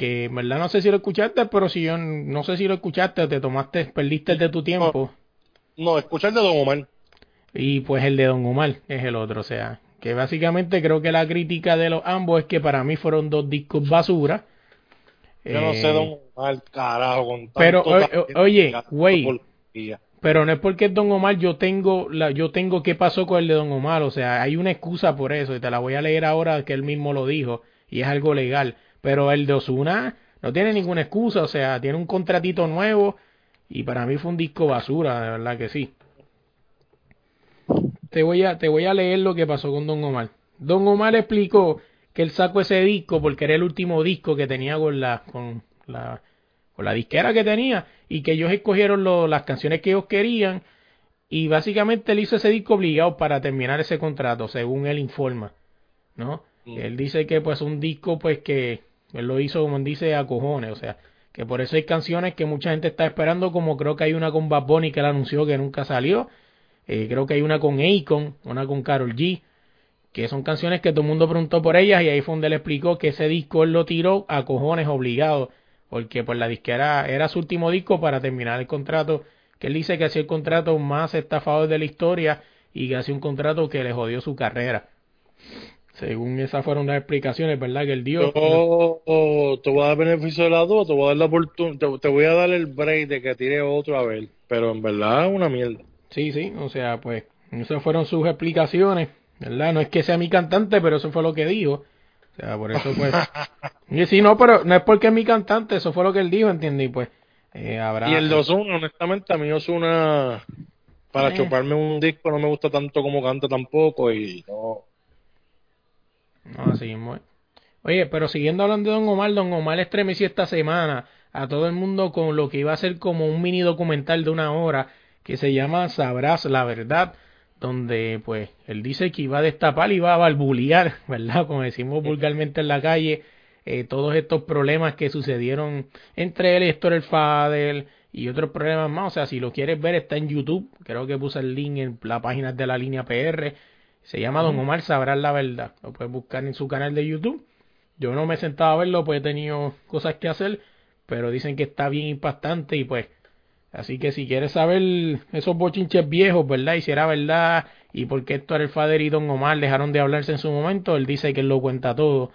S1: que en verdad no sé si lo escuchaste, pero si yo no sé si lo escuchaste, te tomaste, perdiste el de tu tiempo.
S2: No, no el de Don Omar.
S1: Y pues el de Don Omar es el otro, o sea, que básicamente creo que la crítica de los ambos es que para mí fueron dos discos basura
S2: yo no sé eh, Don Omar, carajo, con tanto
S1: Pero, oye, güey. Pero no es porque es Don Omar, yo tengo, la, yo tengo qué pasó con el de Don Omar. O sea, hay una excusa por eso. Y te la voy a leer ahora que él mismo lo dijo. Y es algo legal. Pero el de Osuna no tiene ninguna excusa. O sea, tiene un contratito nuevo. Y para mí fue un disco basura, de verdad que sí. Te voy a, te voy a leer lo que pasó con Don Omar. Don Omar explicó que él sacó ese disco porque era el último disco que tenía con la, con la, con la disquera que tenía y que ellos escogieron las canciones que ellos querían y básicamente él hizo ese disco obligado para terminar ese contrato, según él informa, ¿no? Mm. Él dice que pues un disco pues que él lo hizo como dice a cojones, o sea, que por eso hay canciones que mucha gente está esperando, como creo que hay una con Bad Bunny que él anunció que nunca salió, eh, creo que hay una con Akon, una con Carol G, que son canciones que todo el mundo preguntó por ellas y ahí fue donde le explicó que ese disco él lo tiró a cojones obligado, porque pues la disquera era su último disco para terminar el contrato, que él dice que hacía el contrato más estafado de la historia y que hacía un contrato que le jodió su carrera. Según esas fueron las explicaciones, ¿verdad? Que él dio.
S2: Yo te voy a dar beneficio de la duda, te voy a dar la oportunidad, te, voy a dar el break de que tire otro a ver, pero en verdad es una mierda.
S1: Sí, sí, o sea, pues esas fueron sus explicaciones. ¿verdad? No es que sea mi cantante, pero eso fue lo que dijo. O sea, por eso pues... y si no, pero no es porque es mi cantante, eso fue lo que él dijo, ¿entiendes? Y pues eh, habrá...
S2: Y el de Ozuna, honestamente, a mí Ozuna, para eh. chuparme un disco no me gusta tanto como canta tampoco y no...
S1: No, así mismo. Oye, pero siguiendo hablando de Don Omar, Don Omar estremeció esta semana a todo el mundo con lo que iba a ser como un mini documental de una hora que se llama Sabrás la Verdad donde pues él dice que iba a destapar y iba a barbulear, ¿verdad? Como decimos vulgarmente en la calle, eh, todos estos problemas que sucedieron entre él y Héctor el Fadel y otros problemas más. O sea, si lo quieres ver está en YouTube, creo que puse el link en la página de la línea PR. Se llama Don Omar Sabrás la Verdad. Lo puedes buscar en su canal de YouTube. Yo no me he sentado a verlo, pues he tenido cosas que hacer, pero dicen que está bien impactante y pues Así que si quieres saber esos bochinches viejos, ¿verdad? Y si era verdad y por qué Héctor el Fader y Don Omar dejaron de hablarse en su momento, él dice que él lo cuenta todo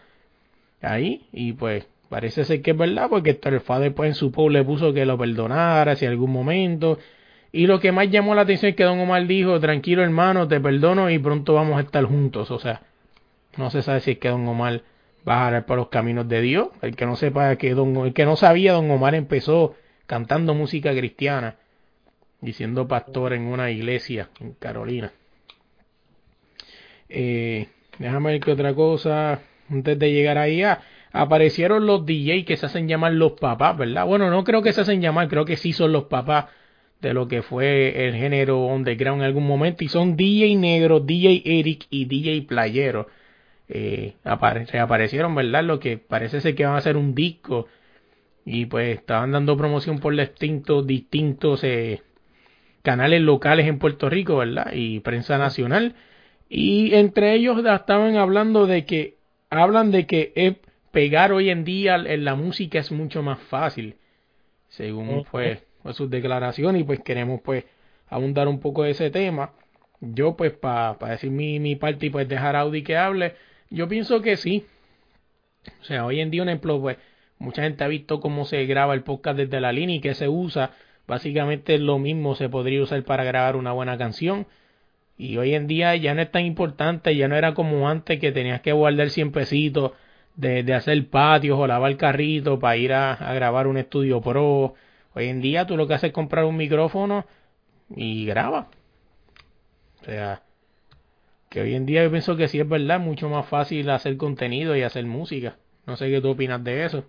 S1: ahí y pues parece ser que es verdad porque Héctor el Fader pues en su post le puso que lo perdonara si algún momento y lo que más llamó la atención es que Don Omar dijo, tranquilo hermano, te perdono y pronto vamos a estar juntos, o sea, no se sabe si es que Don Omar va a dar por los caminos de Dios, el que no sepa que Don, el que no sabía Don Omar empezó cantando música cristiana y siendo pastor en una iglesia en Carolina. Eh, déjame ver qué otra cosa. Antes de llegar ahí, ah, aparecieron los DJ que se hacen llamar los papás, ¿verdad? Bueno, no creo que se hacen llamar, creo que sí son los papás de lo que fue el género underground en algún momento. Y son DJ Negro, DJ Eric y DJ Playero. Eh, reaparecieron, ¿verdad? Lo que parece ser que van a hacer un disco. Y pues estaban dando promoción por distintos, distintos eh, canales locales en Puerto Rico, ¿verdad? Y prensa nacional. Y entre ellos estaban hablando de que hablan de que pegar hoy en día en la música es mucho más fácil, según pues, sus declaraciones y pues queremos pues abundar un poco de ese tema. Yo pues para decir mi, mi parte y pues dejar Audi que hable, yo pienso que sí. O sea, hoy en día un ejemplo pues mucha gente ha visto cómo se graba el podcast desde la línea y que se usa. Básicamente lo mismo se podría usar para grabar una buena canción y hoy en día ya no es tan importante, ya no era como antes que tenías que guardar 100 pesitos de, de hacer patios o lavar carrito para ir a, a, grabar un estudio pro. Hoy en día tú lo que haces es comprar un micrófono y graba. O sea, que hoy en día yo pienso que sí es verdad, mucho más fácil hacer contenido y hacer música. No sé qué tú opinas de eso.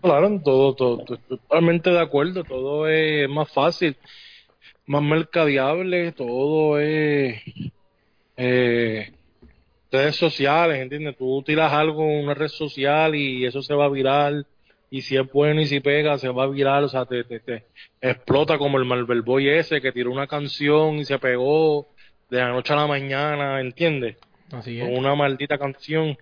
S2: Claro, todo, todo, totalmente de acuerdo, todo es más fácil más mercadeable, todo es eh, redes sociales, ¿entiendes? Tú tiras algo en una red social y eso se va a virar, y si es bueno y si pega, se va a virar, o sea, te, te, explota como el Marvel Boy ese que tiró una canción y se pegó de la noche a la mañana, ¿entiendes?
S1: Así
S2: es. Con una maldita canción.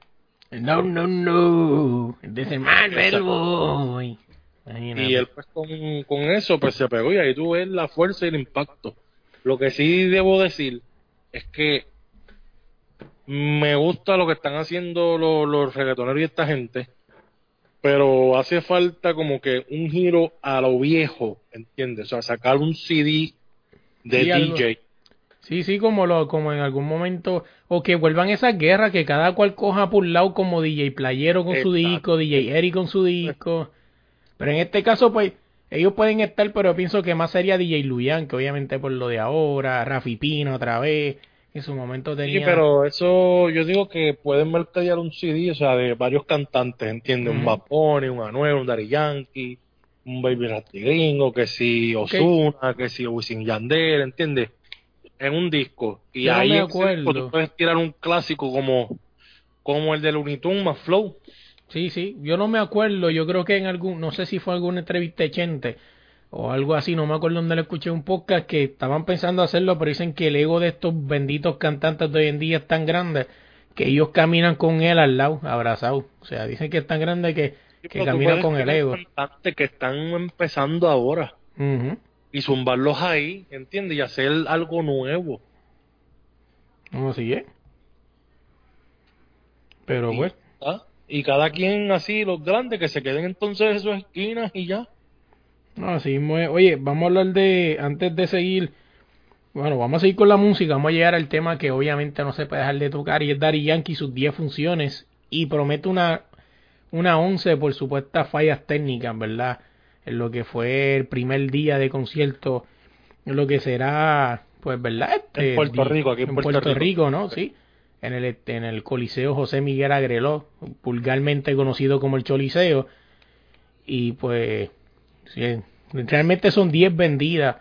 S1: No, no, no, is Marvel Boy.
S2: Y él pues con, con, eso pues se pegó y ahí tú ves la fuerza y el impacto. Lo que sí debo decir es que me gusta lo que están haciendo los, los reggaetoneros y esta gente, pero hace falta como que un giro a lo viejo, ¿entiendes? O sea, sacar un CD de DJ.
S1: Sí, sí, como lo, como en algún momento, o que vuelvan esas guerras, que cada cual coja por un lado como DJ Playero con su disco, DJ Eric con su disco. Pero en este caso, pues, ellos pueden estar, pero yo pienso que más sería DJ Luyan, que obviamente por lo de ahora, Rafi Pino otra vez, en su momento tenía...
S2: Sí, pero eso, yo digo que pueden mercadear un CD, o sea, de varios cantantes, ¿entiendes? Un Bapone, un Anuel, un Daddy Yankee, un Baby Rasty Gringo, que si Ozuna, que si Wisin Yandel, ¿entiendes? En un disco. Y ahí me acuerdo. tú puedes tirar un clásico como, como el de Looney más Flow.
S1: Sí, sí, yo no me acuerdo, yo creo que en algún, no sé si fue alguna entrevista echente o algo así, no me acuerdo dónde le escuché un podcast que estaban pensando hacerlo, pero dicen que el ego de estos benditos cantantes de hoy en día es tan grande que ellos caminan con él al lado, abrazados. O sea, dicen que es tan grande que, que caminan con el ego.
S2: Cantantes que están empezando ahora y zumbarlos ahí, ¿entiendes? Y hacer algo nuevo.
S1: No, así es. Pero bueno.
S2: Y cada quien así, los grandes, que se queden entonces en sus esquinas y ya.
S1: No, así Oye, vamos a hablar de, antes de seguir, bueno, vamos a seguir con la música, vamos a llegar al tema que obviamente no se puede dejar de tocar y es Daddy Yankee sus 10 funciones y promete una, una 11 por supuestas fallas técnicas, ¿verdad? En lo que fue el primer día de concierto, en lo que será, pues, ¿verdad?
S2: Este, en Puerto Rico, aquí en, Puerto, Rico,
S1: ¿no? Sí en el, en el Coliseo José Miguel Agreló, vulgarmente conocido como el Choliseo. Y pues, realmente son 10 vendidas.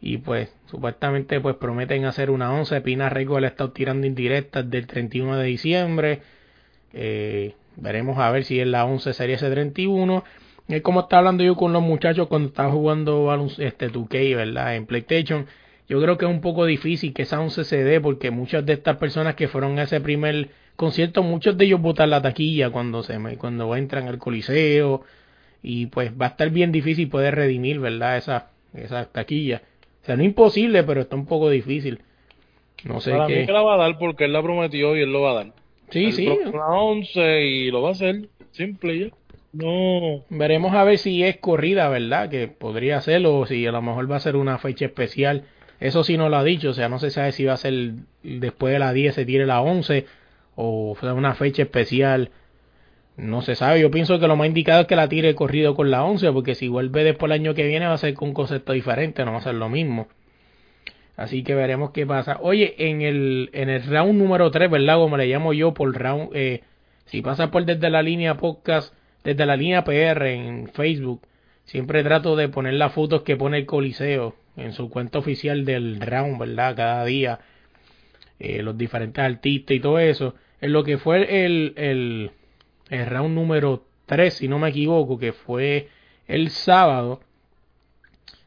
S1: Y pues, supuestamente, pues prometen hacer una 11. Pina Rico le está tirando indirectas del 31 de diciembre. Eh, veremos a ver si es la 11 sería ese 31. Es como estaba hablando yo con los muchachos cuando estaba jugando este 2K, ¿verdad? En PlayStation yo creo que es un poco difícil que sea un CCD porque muchas de estas personas que fueron a ese primer concierto, muchos de ellos botan la taquilla cuando se cuando entran al coliseo y pues va a estar bien difícil poder redimir, ¿verdad? Esa esa taquilla. O sea, no imposible, pero está un poco difícil. No sé
S2: Para
S1: qué.
S2: mí que la va a dar porque él la prometió y él lo va a dar.
S1: Sí,
S2: Él
S1: sí.
S2: una 11 y lo va a hacer. Simple ya. No.
S1: Veremos a ver si es corrida, ¿verdad? Que podría ser, o si a lo mejor va a ser una fecha especial. Eso sí no lo ha dicho, o sea, no se sabe si va a ser después de la 10 se tire la 11 o sea una fecha especial. No se sabe, yo pienso que lo más indicado es que la tire corrido con la 11, porque si vuelve después el año que viene va a ser con un concepto diferente, no va a ser lo mismo. Así que veremos qué pasa. Oye, en el, en el round número 3, ¿verdad? Como le llamo yo, por round, eh, si pasa por desde la línea podcast, desde la línea PR en Facebook, siempre trato de poner las fotos que pone el Coliseo en su cuenta oficial del round, ¿verdad? Cada día, eh, los diferentes artistas y todo eso. En lo que fue el, el, el round número 3, si no me equivoco, que fue el sábado.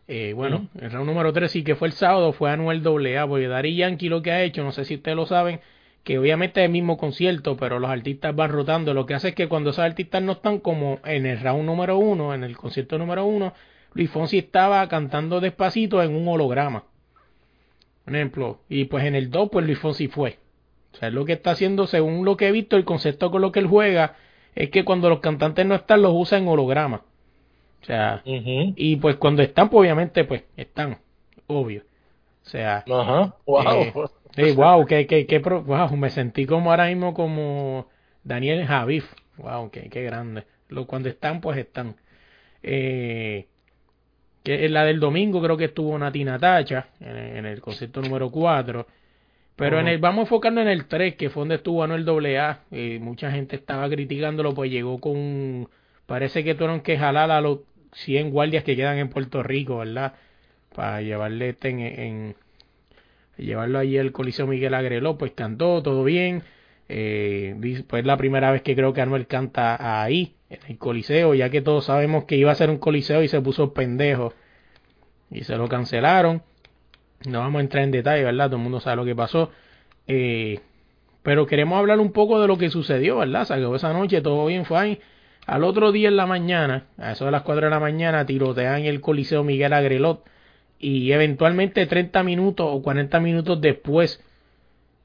S1: Eh, bueno, el round número 3 sí que fue el sábado, fue Anuel AA, porque Daddy Yankee lo que ha hecho, no sé si ustedes lo saben, que obviamente es el mismo concierto, pero los artistas van rotando. Lo que hace es que cuando esos artistas no están como en el round número 1, en el concierto número 1, Luis Fonsi estaba cantando despacito en un holograma. Por ejemplo, y pues en el 2, pues Luis Fonsi fue. O sea, lo que está haciendo, según lo que he visto, el concepto con lo que él juega, es que cuando los cantantes no están, los usa en holograma. O sea, y pues cuando están, pues obviamente, pues están, obvio. O sea,
S2: Ajá. Wow.
S1: Eh, eh, wow, que, que, que pro- wow, me sentí como ahora mismo como Daniel Javif. Wow, qué, qué grande. Lo, cuando están, pues están. Eh, que en la del domingo creo que estuvo Nati Natacha en, en el concierto número 4. Pero en el, vamos a enfocarnos en el 3, que fue donde estuvo Anuel AA. Eh, mucha gente estaba criticándolo, pues llegó con. Parece que tuvieron que jalar a los 100 guardias que quedan en Puerto Rico, ¿verdad? Para llevarle este en, en- llevarlo allí al Coliseo Miguel Agreló, pues cantó, todo bien. Eh, pues es la primera vez que creo que Anuel canta ahí, en el Coliseo, ya que todos sabemos que iba a ser un Coliseo y se puso pendejo y se lo cancelaron. No vamos a entrar en detalle, ¿verdad? Todo el mundo sabe lo que pasó. Eh, pero queremos hablar un poco de lo que sucedió, ¿verdad? Se acabó esa noche, todo bien, fine. Al otro día en la mañana, a eso de las 4 de la mañana, tirotean el Coliseo Miguel Agrelot y eventualmente 30 minutos o 40 minutos después,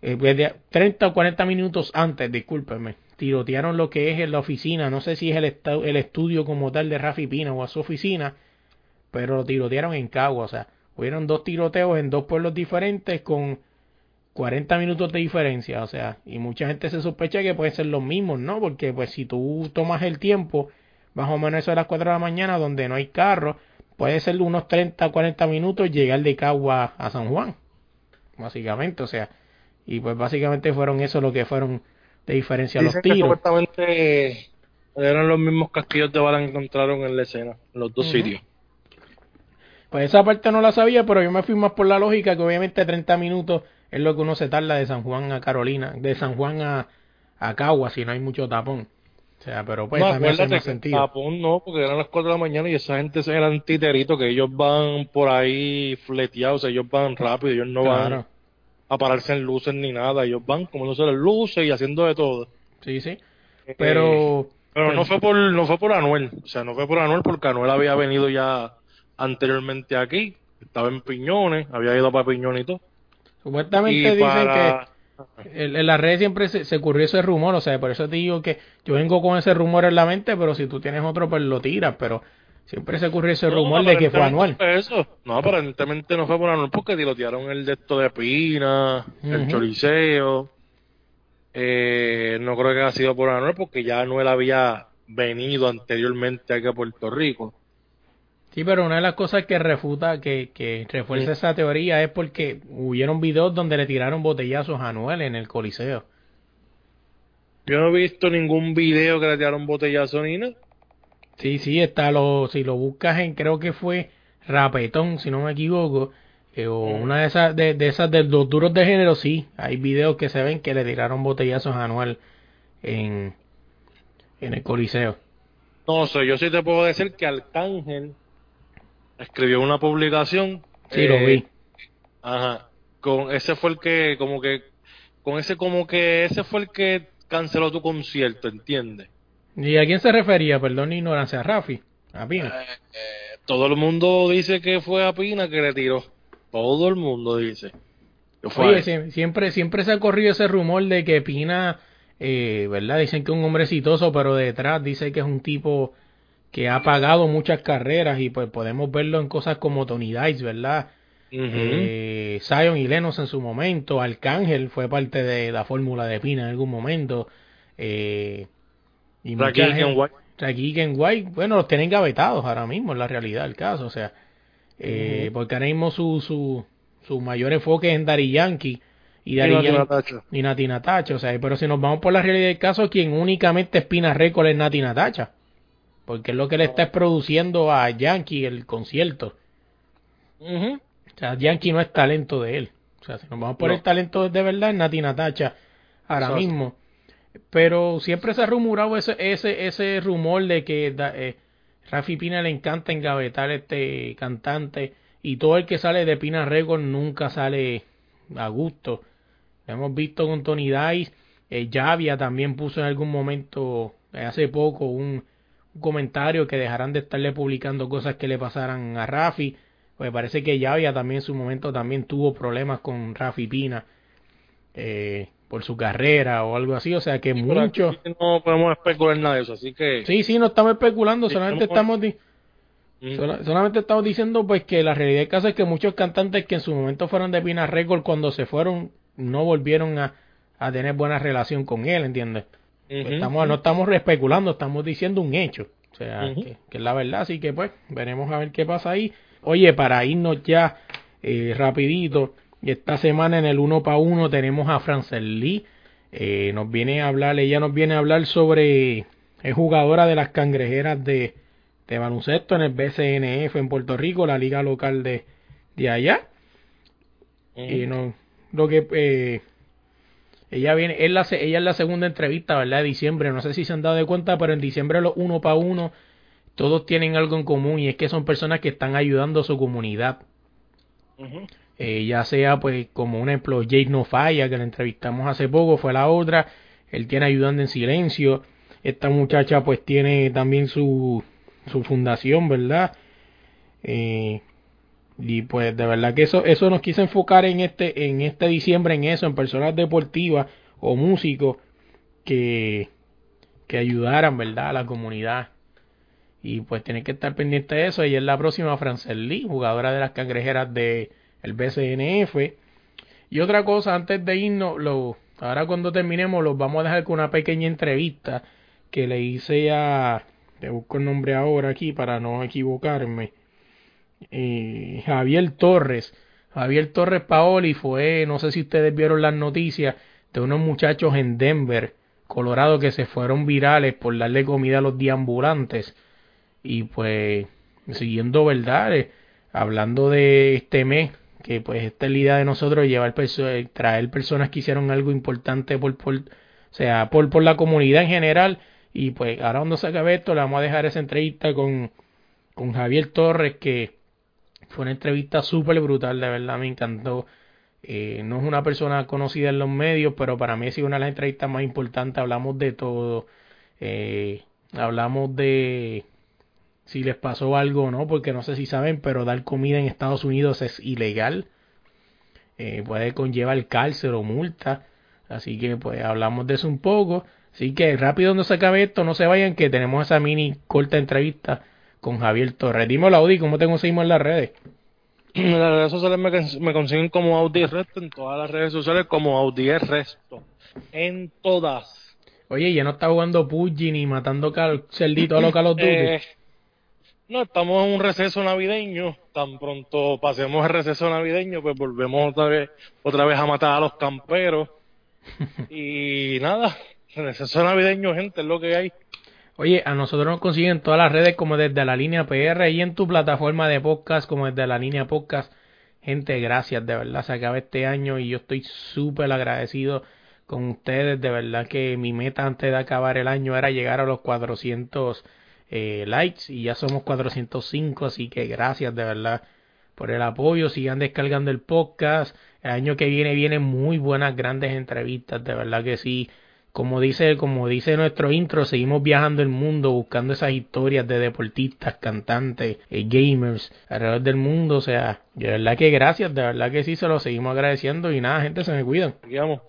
S1: eh, pues, de- 30 o 40 minutos antes, discúlpenme, tirotearon lo que es en la oficina, no sé si es el, el estudio como tal de Rafi Pina o a su oficina, pero lo tirotearon en Cagua, o sea, hubieron dos tiroteos en dos pueblos diferentes con 40 minutos de diferencia, o sea, y mucha gente se sospecha que pueden ser los mismos, ¿no? Porque pues si tú tomas el tiempo, más o menos eso de las 4 de la mañana, donde no hay carro, puede ser unos 30 40 minutos llegar de Cagua a San Juan, básicamente, o sea, y pues básicamente fueron eso lo que fueron de diferencia los
S2: Dicen que
S1: tiros.
S2: supuestamente eran los mismos casquillos de bala que encontraron en la escena, en los dos sitios.
S1: Pues esa parte no la sabía, pero yo me fui más por la lógica que obviamente 30 minutos es lo que uno se tarda de San Juan a Carolina, de San Juan a, a Cagua si no hay mucho tapón. O sea, pero pues
S2: no,
S1: también hace más sentido.
S2: tapón no, porque eran las 4 de la mañana y esa gente eran titeritos que ellos van por ahí fleteados, ellos van rápido, ellos no van a pararse en luces ni nada, ellos van como no se les luces y haciendo de todo.
S1: sí, sí.
S2: Eh,
S1: Pero,
S2: pero no
S1: pues-
S2: fue por no fue por Anuel, o sea, no fue por Anuel porque Anuel había venido ya anteriormente aquí, estaba en Piñones, había ido para Piñones y todo.
S1: supuestamente
S2: Y
S1: dicen
S2: para
S1: que en, en las redes siempre se, se ocurrió ese rumor, o sea, por eso te digo que yo vengo con ese rumor en la mente, pero si tú tienes otro, pues lo tiras, pero siempre se ocurrió ese
S2: No,
S1: rumor de que fue
S2: fue Eso. No, aparentemente no fue por Anuel porque tirotearon el de esto de Pina, el. Choliseo. Eh, no creo que haya sido por Anuel porque ya Anuel había venido anteriormente aquí a Puerto Rico.
S1: Sí, pero una de las cosas que refuta, que, que refuerza
S2: Sí.
S1: esa teoría es porque hubieron videos donde le tiraron botellazos a Anuel en el Coliseo.
S2: Yo no he visto ningún video que le tiraron botellazo ni nada.
S1: Sí, sí, está lo, si lo buscas en, creo que fue Rapetón, si no me equivoco, eh, o
S2: Mm.
S1: una de esas, de, de esas de los duros de género, sí, hay videos que se ven que le tiraron botellazos a Anuel en, en el Coliseo.
S2: No sé, yo sí te puedo decir que Arcángel escribió una publicación.
S1: Sí, lo
S2: eh,
S1: vi.
S2: Ajá. Con ese fue el que, como que, con ese como que, ese fue el que canceló tu concierto, ¿entiendes?
S1: ¿Y a quién se refería? Perdón, ignorancia, a Rafi, a Pina.
S2: Eh, eh, todo el mundo dice que fue a Pina que le tiró. Todo el mundo dice.
S1: Oye, siempre, siempre se ha corrido ese rumor de que Pina, eh, ¿verdad? Dicen que es un hombre exitoso, pero detrás dice que es un tipo que ha pagado muchas carreras y pues podemos verlo en cosas como Tony Dice, ¿verdad? eh, Zion y Lenos en su momento, Arcángel fue parte de la fórmula de Pina en algún momento. Eh, y White. White, bueno, los tienen gavetados ahora mismo, en la realidad del caso, o sea, eh, porque ahora mismo su, su, su mayor enfoque es en Dari Yankee y Dari y Nati Natacha, o sea, pero si nos vamos por la realidad del caso, quien únicamente espina récord es Nati Natacha, porque es lo que le está produciendo a Yankee el concierto. O sea, Yankee no es talento de él. O sea, si nos vamos por el talento de verdad, es Nati Natacha ahora mismo. Pero siempre se ha rumorado ese, ese, ese rumor de que eh, Rafi Pina le encanta engavetar este cantante y todo el que sale de Pina Records nunca sale a gusto. Lo hemos visto con Tony Dice, eh, Javia también puso en algún momento, eh, hace poco, un, comentario que dejarán de estarle publicando cosas que le pasaran a Rafi. Pues parece que Javia también en su momento también tuvo problemas con Rafi Pina. Eh, por su carrera o algo así, o sea que muchos...
S2: No podemos especular nada de eso, así que...
S1: Sí, sí, no estamos especulando, solamente estamos... solamente estamos diciendo pues que la realidad del caso es que muchos cantantes que en su momento fueron de Pina Record cuando se fueron no volvieron a, a tener buena relación con él, ¿entiendes? Pues estamos, no estamos especulando, estamos diciendo un hecho, o sea, que, es la verdad, así que pues veremos a ver qué pasa ahí. Oye, para irnos ya eh, rapidito, esta semana en el uno para uno tenemos a Francel Lee. Eh, nos viene a hablar, ella nos viene a hablar sobre, es jugadora de las cangrejeras de, de baloncesto en el BCNF en Puerto Rico, la liga local de, de allá. Y no, lo que eh, ella viene, es la, ella es la segunda entrevista, ¿verdad? De diciembre, no sé si se han dado de cuenta, pero en diciembre los uno para uno, todos tienen algo en común y es que son personas que están ayudando a su comunidad. Eh, ya sea pues como un ejemplo Jake No Falla que la entrevistamos hace poco fue la otra. Él tiene ayudando en silencio. Esta muchacha pues tiene también su, su fundación verdad eh, y pues de verdad que eso eso nos quiso enfocar en este en este diciembre en eso en personas deportivas o músicos que que ayudaran verdad a la comunidad. Y pues tiene que estar pendiente de eso. Ella es la próxima Frances Lee jugadora de las cangrejeras de el BCNF. Y otra cosa, antes de irnos, lo, ahora cuando terminemos, los vamos a dejar con una pequeña entrevista que le hice a, te busco el nombre ahora aquí para no equivocarme, eh, Javier Torres. Javier Torres Paoli fue, no sé si ustedes vieron las noticias de unos muchachos en Denver, Colorado, que se fueron virales por darle comida a los deambulantes. Y pues, siguiendo verdades, hablando de este mes que pues esta es la idea de nosotros, llevar eh, traer personas que hicieron algo importante por, por sea, por, por la comunidad en general. Y pues ahora cuando se acabe esto, le vamos a dejar esa entrevista con, con Javier Torres, que fue una entrevista súper brutal, de verdad, me encantó. Eh, no es una persona conocida en los medios, pero para mí es una de las entrevistas más importantes. Hablamos de todo. Eh, hablamos de si les pasó algo o no, porque no sé si saben, pero dar comida en Estados Unidos es ilegal. Eh, puede conllevar cárcel o multa. Así que pues hablamos de eso un poco. Así que rápido no se acabe esto, no se vayan que tenemos esa mini corta entrevista con Javier Torres. Dímelo Audi, ¿cómo tengo seguimos en las redes?
S2: En las redes sociales me, me consiguen como Audi Resto, en todas las redes sociales como Audi Resto. En todas.
S1: Oye, ya no está jugando Puggy ni matando cerdito a los Call of Duty.
S2: No, estamos en un receso navideño. Tan pronto pasemos el receso navideño, pues volvemos otra vez, otra vez a matar a los camperos. y nada, receso navideño, gente, es lo que hay.
S1: Oye, a nosotros nos consiguen todas las redes como desde la línea PR y en tu plataforma de podcast como desde la línea podcast. Gente, gracias, de verdad, se acaba este año y yo estoy súper agradecido con ustedes. De verdad que mi meta antes de acabar el año era llegar a los 400 eh, likes y ya somos 405, así que gracias de verdad por el apoyo, sigan descargando el podcast, el año que viene vienen muy buenas grandes entrevistas, de verdad que sí, como dice, como dice nuestro intro, seguimos viajando el mundo buscando esas historias de deportistas, cantantes, eh, gamers alrededor del mundo. O sea, de verdad que gracias, de verdad que sí, se lo seguimos agradeciendo y nada, gente, se me cuidan. Digamos.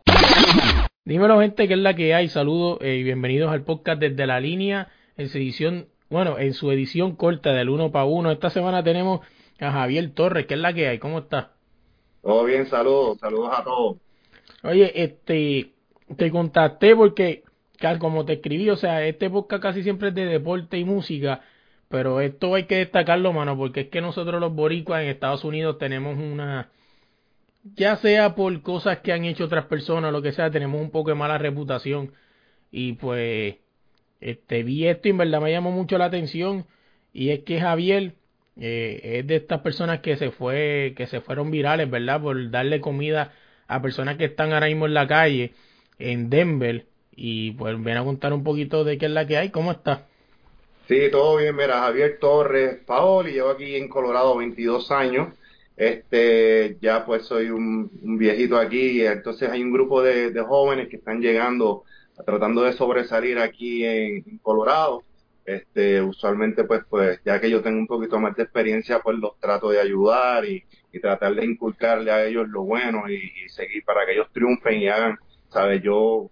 S1: Dímelo, gente, que es la que hay. Saludos eh, y bienvenidos al podcast desde la línea en su edición, bueno, en su edición corta del uno para uno. Esta semana tenemos a Javier Torres, que es la que hay. ¿Cómo está?
S3: Todo bien, saludos, saludos a todos.
S1: Oye, este, te contacté porque, como te escribí, o sea, este podcast casi siempre es de deporte y música, pero esto hay que destacarlo, mano, porque es que nosotros los boricuas en Estados Unidos tenemos una, ya sea por cosas que han hecho otras personas, lo que sea, tenemos un poco de mala reputación. Y pues, este, vi esto y en verdad me llamó mucho la atención. Y es que Javier eh, es de estas personas que se fue, que se fueron virales, ¿verdad? Por darle comida a personas que están ahora mismo en la calle en Denver y pues ven a contar un poquito de qué es la que hay, ¿cómo está?
S3: Sí, todo bien, mira, Javier Torres Paoli, llevo aquí en Colorado 22 años, este, ya pues soy un, viejito aquí, entonces hay un grupo de, jóvenes que están llegando, tratando de sobresalir aquí en, Colorado, este, usualmente pues, pues, ya que yo tengo un poquito más de experiencia, pues los trato de ayudar y, tratar de inculcarle a ellos lo bueno y, y seguir para que ellos triunfen y hagan ¿sabes? Yo,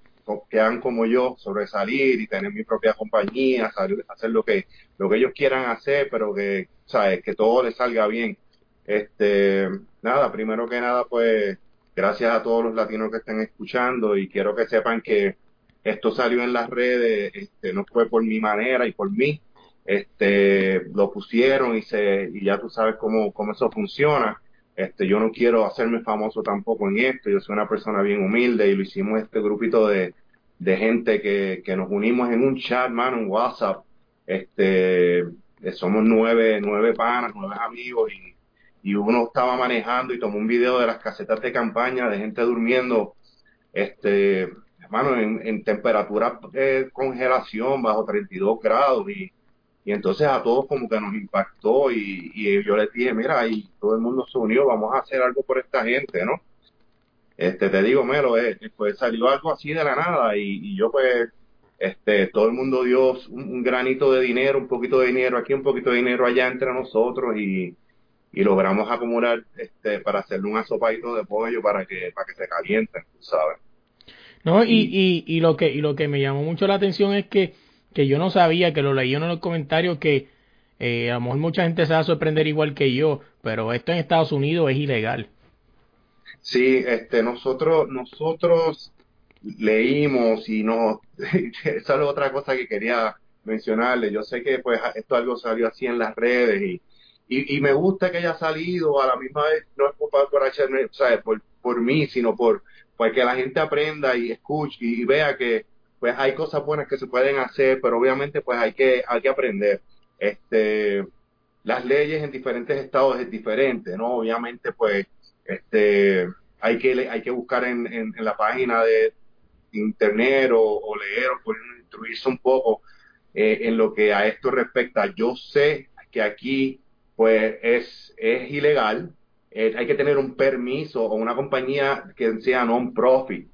S3: que hagan como yo, sobresalir y tener mi propia compañía, hacer lo que, lo que ellos quieran hacer, pero que, ¿sabes? Que todo les salga bien. Este, nada, primero que nada, pues, gracias a todos los latinos que estén escuchando y quiero que sepan que esto salió en las redes, este, no fue por mi manera y por mí, este, lo pusieron y se, y ya tú sabes cómo, cómo eso funciona este, yo no quiero hacerme famoso tampoco en esto, yo soy una persona bien humilde y lo hicimos este grupito de, de gente que, que nos unimos en un chat, mano, en WhatsApp. Este, eh, somos nueve, nueve panas, nueve amigos y, y uno estaba manejando y tomó un video de las casetas de campaña de gente durmiendo, este, hermano, en, en temperatura de congelación bajo 32 grados y y entonces a todos como que nos impactó y, y yo les dije, mira, y todo el mundo se unió, vamos a hacer algo por esta gente, ¿no? Este, te digo, Melo, eh, pues salió algo así de la nada y, yo pues, este, todo el mundo dio un, granito de dinero, un poquito de dinero aquí, un poquito de dinero allá entre nosotros y, y logramos acumular este para hacerle un asopadito de pollo para que para que se calienten, ¿sabes?
S1: No, y, y, y lo que y lo que me llamó mucho la atención es que que yo no sabía, que lo leí en los comentarios, que eh, a lo mejor mucha gente se va a sorprender igual que yo, pero esto en Estados Unidos es ilegal.
S3: Sí, este, nosotros, nosotros leímos y no, esa es otra cosa que quería mencionarle. Yo sé que pues esto algo salió así en las redes y, y, me gusta que haya salido a la misma vez, no es por, por, por, por mí, sino por, por que la gente aprenda y escuche y vea que pues hay cosas buenas que se pueden hacer, pero obviamente pues hay que, hay que aprender. Este, las leyes en diferentes estados es diferente, ¿no? Obviamente pues este, hay que, hay que buscar en, en, la página de internet o, leer o poder instruirse un poco eh, en lo que a esto respecta. Yo sé que aquí pues es, es ilegal, eh, hay que tener un permiso o una compañía que sea non-profit.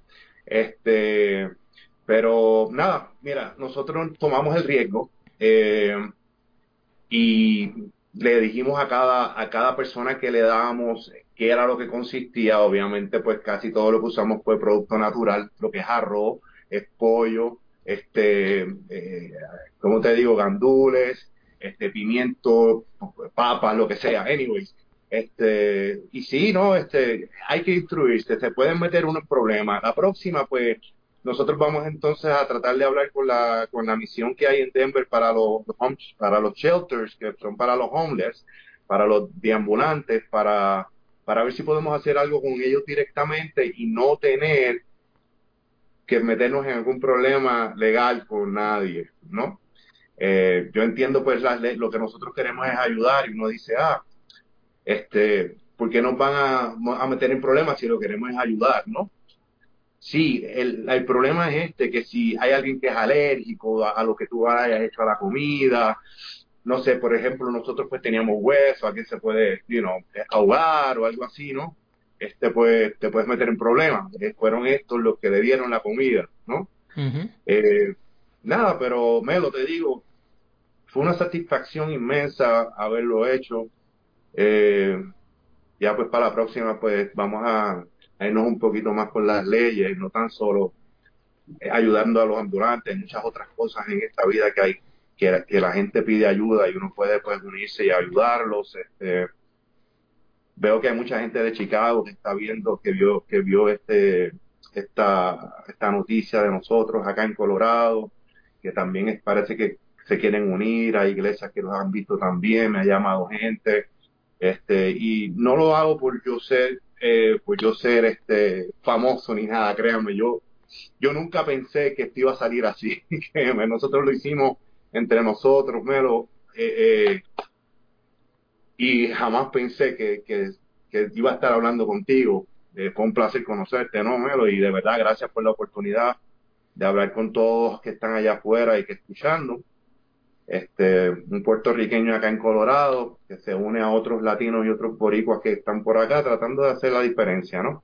S3: Este, pero nada, mira, nosotros tomamos el riesgo eh, y le dijimos a cada, a cada persona que le dábamos qué era lo que consistía. Obviamente, pues casi todo lo que usamos fue producto natural, lo que es arroz, es pollo, este, eh, como te digo, gandules, este, pimiento, papas, lo que sea. Anyways, este, y sí, no, este, hay que instruirse, se pueden meter unos problemas. La próxima, pues, nosotros vamos entonces a tratar de hablar con la, con la misión que hay en Denver para los, para los shelters, que son para los homeless, para los deambulantes, para, para ver si podemos hacer algo con ellos directamente y no tener que meternos en algún problema legal con nadie, ¿no? Eh, yo entiendo pues lo que nosotros queremos es ayudar y uno dice, ah, este, ¿por qué nos van a meter en problemas si lo queremos es ayudar, ¿no? Sí, el, el, problema es este, que si hay alguien que es alérgico a, lo que tú hayas hecho a la comida, no sé, por ejemplo, nosotros pues teníamos hueso, aquí se puede, you know, ahogar o algo así, ¿no? Este pues te puedes meter en problemas. Eh, fueron estos los que le dieron la comida, ¿no? Eh, nada, pero Melo, te digo, fue una satisfacción inmensa haberlo hecho. Eh, ya pues para la próxima pues vamos a, irnos un poquito más con las leyes, no tan solo ayudando a los ambulantes, muchas otras cosas en esta vida que hay, que, la gente pide ayuda y uno puede pues unirse y ayudarlos. Este, veo que hay mucha gente de Chicago que está viendo, que vio, que vio este, esta, esta noticia de nosotros acá en Colorado, que también parece que se quieren unir, a iglesias que los han visto también, me ha llamado gente, este, y no lo hago por yo ser, eh, por yo ser este famoso ni nada, créanme, yo, yo nunca pensé que esto iba a salir así, nosotros lo hicimos entre nosotros, Melo, eh, eh, y jamás pensé que, que, iba a estar hablando contigo. Eh, fue un placer conocerte, ¿no, Melo? Y de verdad, gracias por la oportunidad de hablar con todos que están allá afuera y que escuchando este, un puertorriqueño acá en Colorado que se une a otros latinos y otros boricuas que están por acá tratando de hacer la diferencia, ¿no?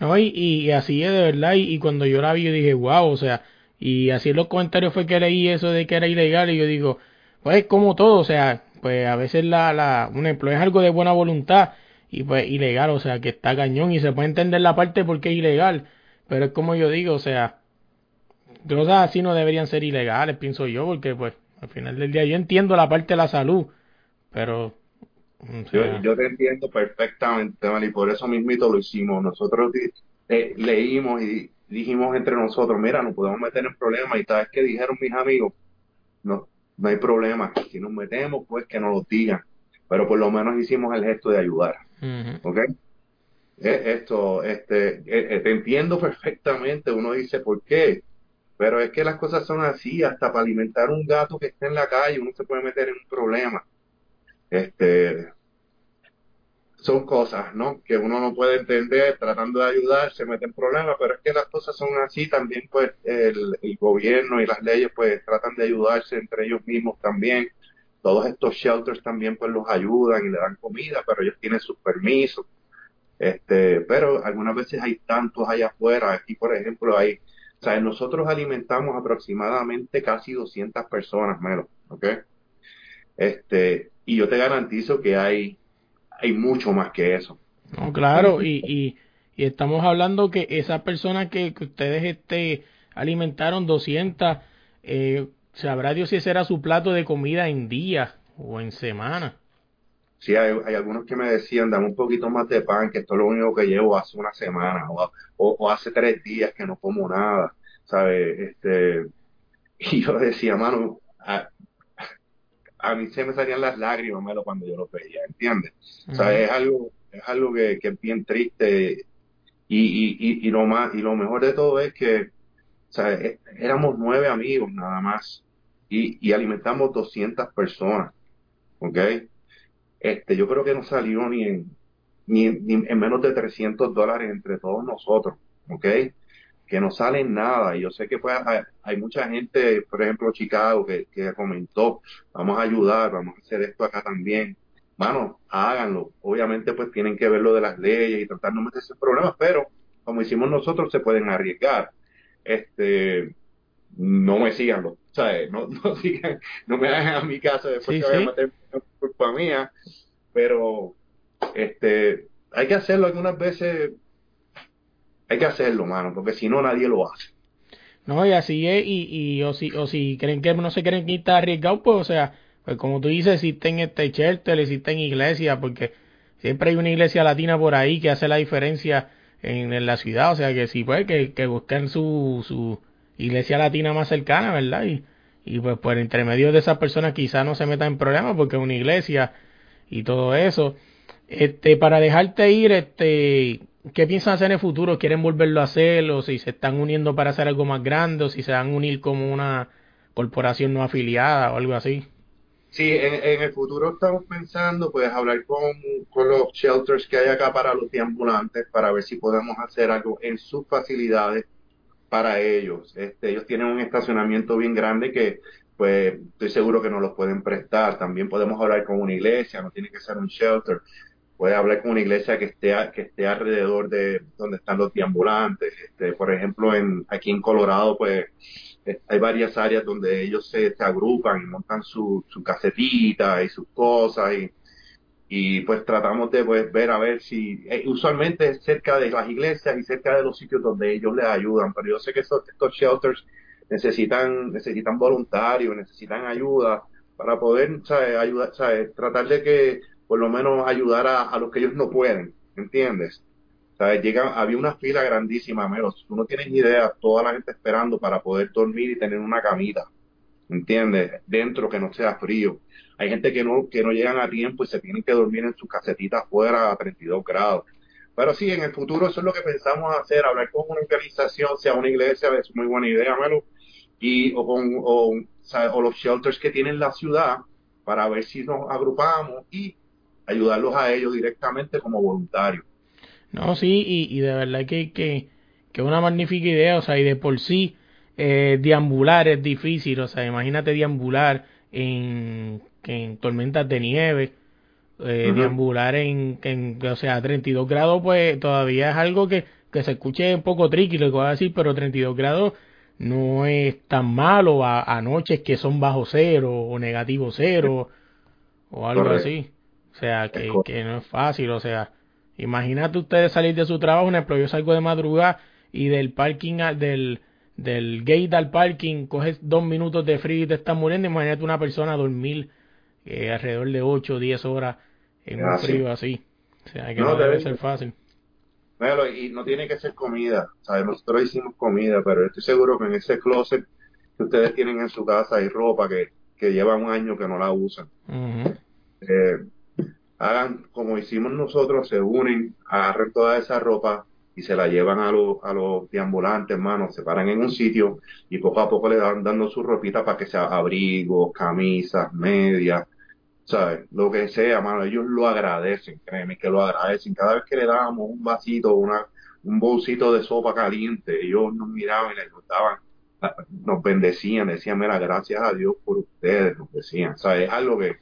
S1: No, y, y así es de verdad, y, cuando yo la vi yo dije, wow, o sea, y así en los comentarios fue que leí eso de que era ilegal y yo digo, pues como todo, o sea, pues a veces la, la, un ejemplo es algo de buena voluntad y pues ilegal, o sea, que está cañón y se puede entender la parte porque es ilegal, pero es como yo digo, o sea, cosas así no deberían ser ilegales, pienso yo, porque pues al final del día yo entiendo la parte de la salud, pero...
S3: yo, te entiendo perfectamente, y por eso mismito lo hicimos. Nosotros eh, leímos y dijimos entre nosotros, mira, no podemos meter en problemas. Y sabes que dijeron mis amigos, no, no hay problema. Si nos metemos, pues que nos lo digan. Pero por lo menos hicimos el gesto de ayudar. ¿Ok? Esto, este, e, e, te entiendo perfectamente. Uno dice, ¿por qué? Pero es que las cosas son así, hasta para alimentar un gato que esté en la calle uno se puede meter en un problema. Este, son cosas, ¿no? Que uno no puede entender, tratando de ayudar, se mete en problemas, pero es que las cosas son así, también pues el, gobierno y las leyes pues tratan de ayudarse entre ellos mismos también. Todos estos shelters también pues los ayudan y le dan comida, pero ellos tienen sus permisos. Este, pero algunas veces hay tantos allá afuera, aquí por ejemplo hay o sea, nosotros alimentamos aproximadamente casi 200 personas, menos, ¿ok? Este, y yo te garantizo que hay, hay mucho más que eso.
S1: No, claro, y, y, estamos hablando que esas personas que, ustedes este, alimentaron 200, eh, sabrá Dios si ese era su plato de comida en día o en semana.
S3: Sí, hay, hay, algunos que me decían, dame un poquito más de pan, que esto es lo único que llevo hace una semana o, o, hace tres días que no como nada, ¿sabes? Este, y yo decía, mano, a, a mí se me salían las lágrimas mano, cuando yo lo veía, ¿entiendes? Es algo, es algo que, que es bien triste y, y, y, y, lo más, y lo mejor de todo es que, ¿sabes? Éramos nueve amigos nada más y, y alimentamos 200 personas, ¿ok? Este, yo creo que no salió ni en, ni, en menos de 300 dólares entre todos nosotros, ¿ok? Que no sale nada. Y yo sé que pues, hay, mucha gente, por ejemplo, Chicago, que, que comentó, vamos a ayudar, vamos a hacer esto acá también. Mano, háganlo. Obviamente, pues tienen que ver lo de las leyes y tratar de no meterse en problemas, pero como hicimos nosotros, se pueden arriesgar. Este, no me sigan, no, no, no sigan, no me hagan a mi caso después que vaya a meter culpa mía, pero este hay que hacerlo algunas veces, hay que hacerlo, mano, porque si no nadie lo hace.
S1: No, y así es, y, y o si, o si creen que no se quieren quitar arriesgados, pues, o sea, pues como tú dices, existen este shelter, existen iglesias, porque siempre hay una iglesia latina por ahí que hace la diferencia en, en la ciudad, o sea, que sí, pues, que, que busquen su, su iglesia latina más cercana, ¿verdad? Y, y pues por intermedio de esas personas quizás no se metan en problemas porque es una iglesia y todo eso. Este, para dejarte ir, este, ¿qué piensan hacer en el futuro? ¿Quieren volverlo a hacer? ¿O si se están uniendo para hacer algo más grande? ¿O si se van a unir como una corporación no afiliada o algo así?
S3: Sí, en, el futuro estamos pensando, pues, hablar con, con los shelters que hay acá para los deambulantes para ver si podemos hacer algo en sus facilidades para ellos. Este, ellos tienen un estacionamiento bien grande que pues estoy seguro que nos los pueden prestar. También podemos hablar con una iglesia, no tiene que ser un shelter. puede hablar con una iglesia que esté que esté alrededor de donde están los deambulantes este por ejemplo en aquí en Colorado pues hay varias áreas donde ellos se, agrupan y montan su, su casetita y sus cosas y, y pues tratamos de pues, ver a ver si eh, usualmente cerca de las iglesias y cerca de los sitios donde ellos les ayudan pero yo sé que estos, estos shelters necesitan necesitan voluntarios necesitan ayuda para poder ayudar tratar de que por lo menos ayudar a, a los que ellos no pueden, ¿entiendes? ¿Sabes? Llega, había una fila grandísima, menos. Tú no tienes idea, toda la gente esperando para poder dormir y tener una camita, ¿entiendes? Dentro que no sea frío. Hay gente que no, que no llegan a tiempo y se tienen que dormir en sus casetitas afuera a 32 grados. Pero sí, en el futuro eso es lo que pensamos hacer, hablar con una organización, sea una iglesia, es muy buena idea, y, o, con, o, los shelters que tiene la ciudad, para ver si nos agrupamos y ayudarlos a ellos directamente como voluntarios.
S1: No, sí, y, de verdad que, que, que una magnífica idea, o sea, y de por sí eh, deambular es difícil, o sea, imagínate deambular en, en tormentas de nieve, eh, deambular en, en, o sea, 32 grados, pues todavía es algo que, que se escuche un poco tricky, lo que voy a decir, pero 32 grados no es tan malo a, a noches que son bajo cero o negativo cero o algo así. O sea, que, que no es fácil, o sea, imagínate ustedes salir de su trabajo, un ejemplo, yo salgo de madrugada y del parking, del, del gate al parking, coges dos minutos de frío y te estás muriendo, imagínate una persona dormir eh, alrededor de 8 o 10 horas en un frío así. O sea, que no, debe ser fácil.
S3: y no tiene que ser comida, ¿sabes? Nosotros hicimos comida, pero estoy seguro que en ese closet que ustedes tienen en su casa hay ropa que, que lleva un año que no la usan hagan como hicimos nosotros, se unen, agarren toda esa ropa y se la llevan a, los a los deambulantes, hermano, se paran en un sitio y poco a poco le dan dando su ropita para que sea abrigos, camisas, medias, ¿sabes? Lo que sea, hermano, ellos lo agradecen, créeme que lo agradecen. Cada vez que le dábamos un vasito, una, un bolsito de sopa caliente, ellos nos miraban y les gustaban, nos bendecían, decían, mira, gracias a Dios por ustedes, nos decían, ¿sabes? Es algo que,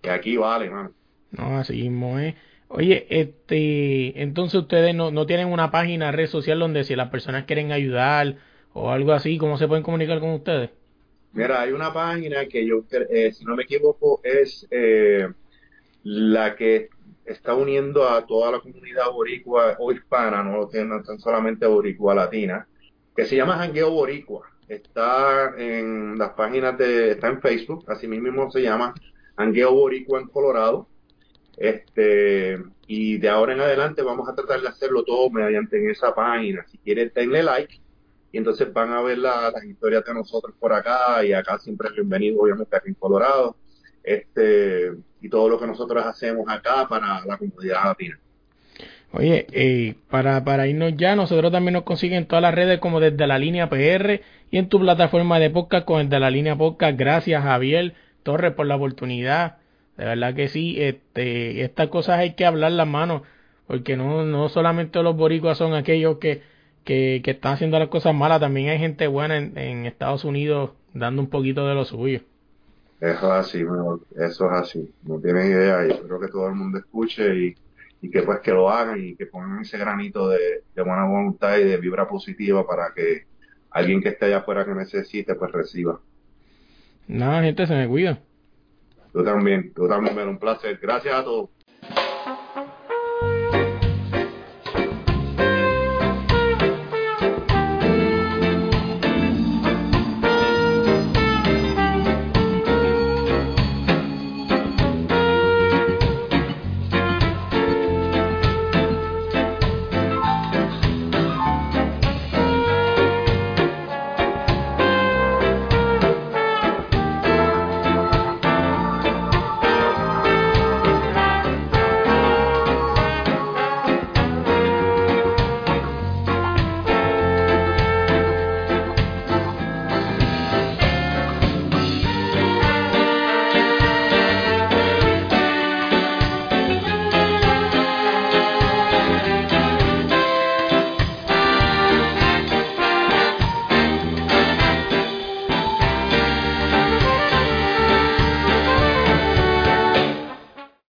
S3: que aquí vale, hermano.
S1: No, así mismo es. Oye, este, entonces ustedes no, no tienen una página, red social donde si las personas quieren ayudar o algo así, ¿cómo se pueden comunicar con ustedes?
S3: Mira, hay una página que yo, eh, si no me equivoco, es eh, la que está uniendo a toda la comunidad boricua o hispana, no, no tan solamente boricua latina, que se llama Jangueo Boricua. Está en las páginas de, está en Facebook, así mismo se llama Jangueo Boricua en Colorado este, y de ahora en adelante vamos a tratar de hacerlo todo mediante en esa página. Si quieren, denle like y entonces van a ver las historias de nosotros por acá y acá siempre es bienvenido, obviamente, aquí en Colorado. Este, y todo lo que nosotros hacemos acá para la comunidad latina.
S1: Oye, eh, para, para irnos ya, nosotros también nos consiguen en todas las redes como desde la línea PR y en tu plataforma de podcast con desde la línea podcast. Gracias, Javier Torres, por la oportunidad de verdad que sí, este, estas cosas hay que hablar las manos, porque no, no solamente los boricuas son aquellos que, que, que están haciendo las cosas malas, también hay gente buena en, en Estados Unidos dando un poquito de lo suyo.
S3: Eso es así, eso es así, no tienes idea, y espero que todo el mundo escuche y, y que pues que lo hagan y que pongan ese granito de, de buena voluntad y de vibra positiva para que alguien que esté allá afuera que necesite pues reciba.
S1: Nada, gente, se me cuida.
S3: Tú también, tú también, un placer. Gracias a todos.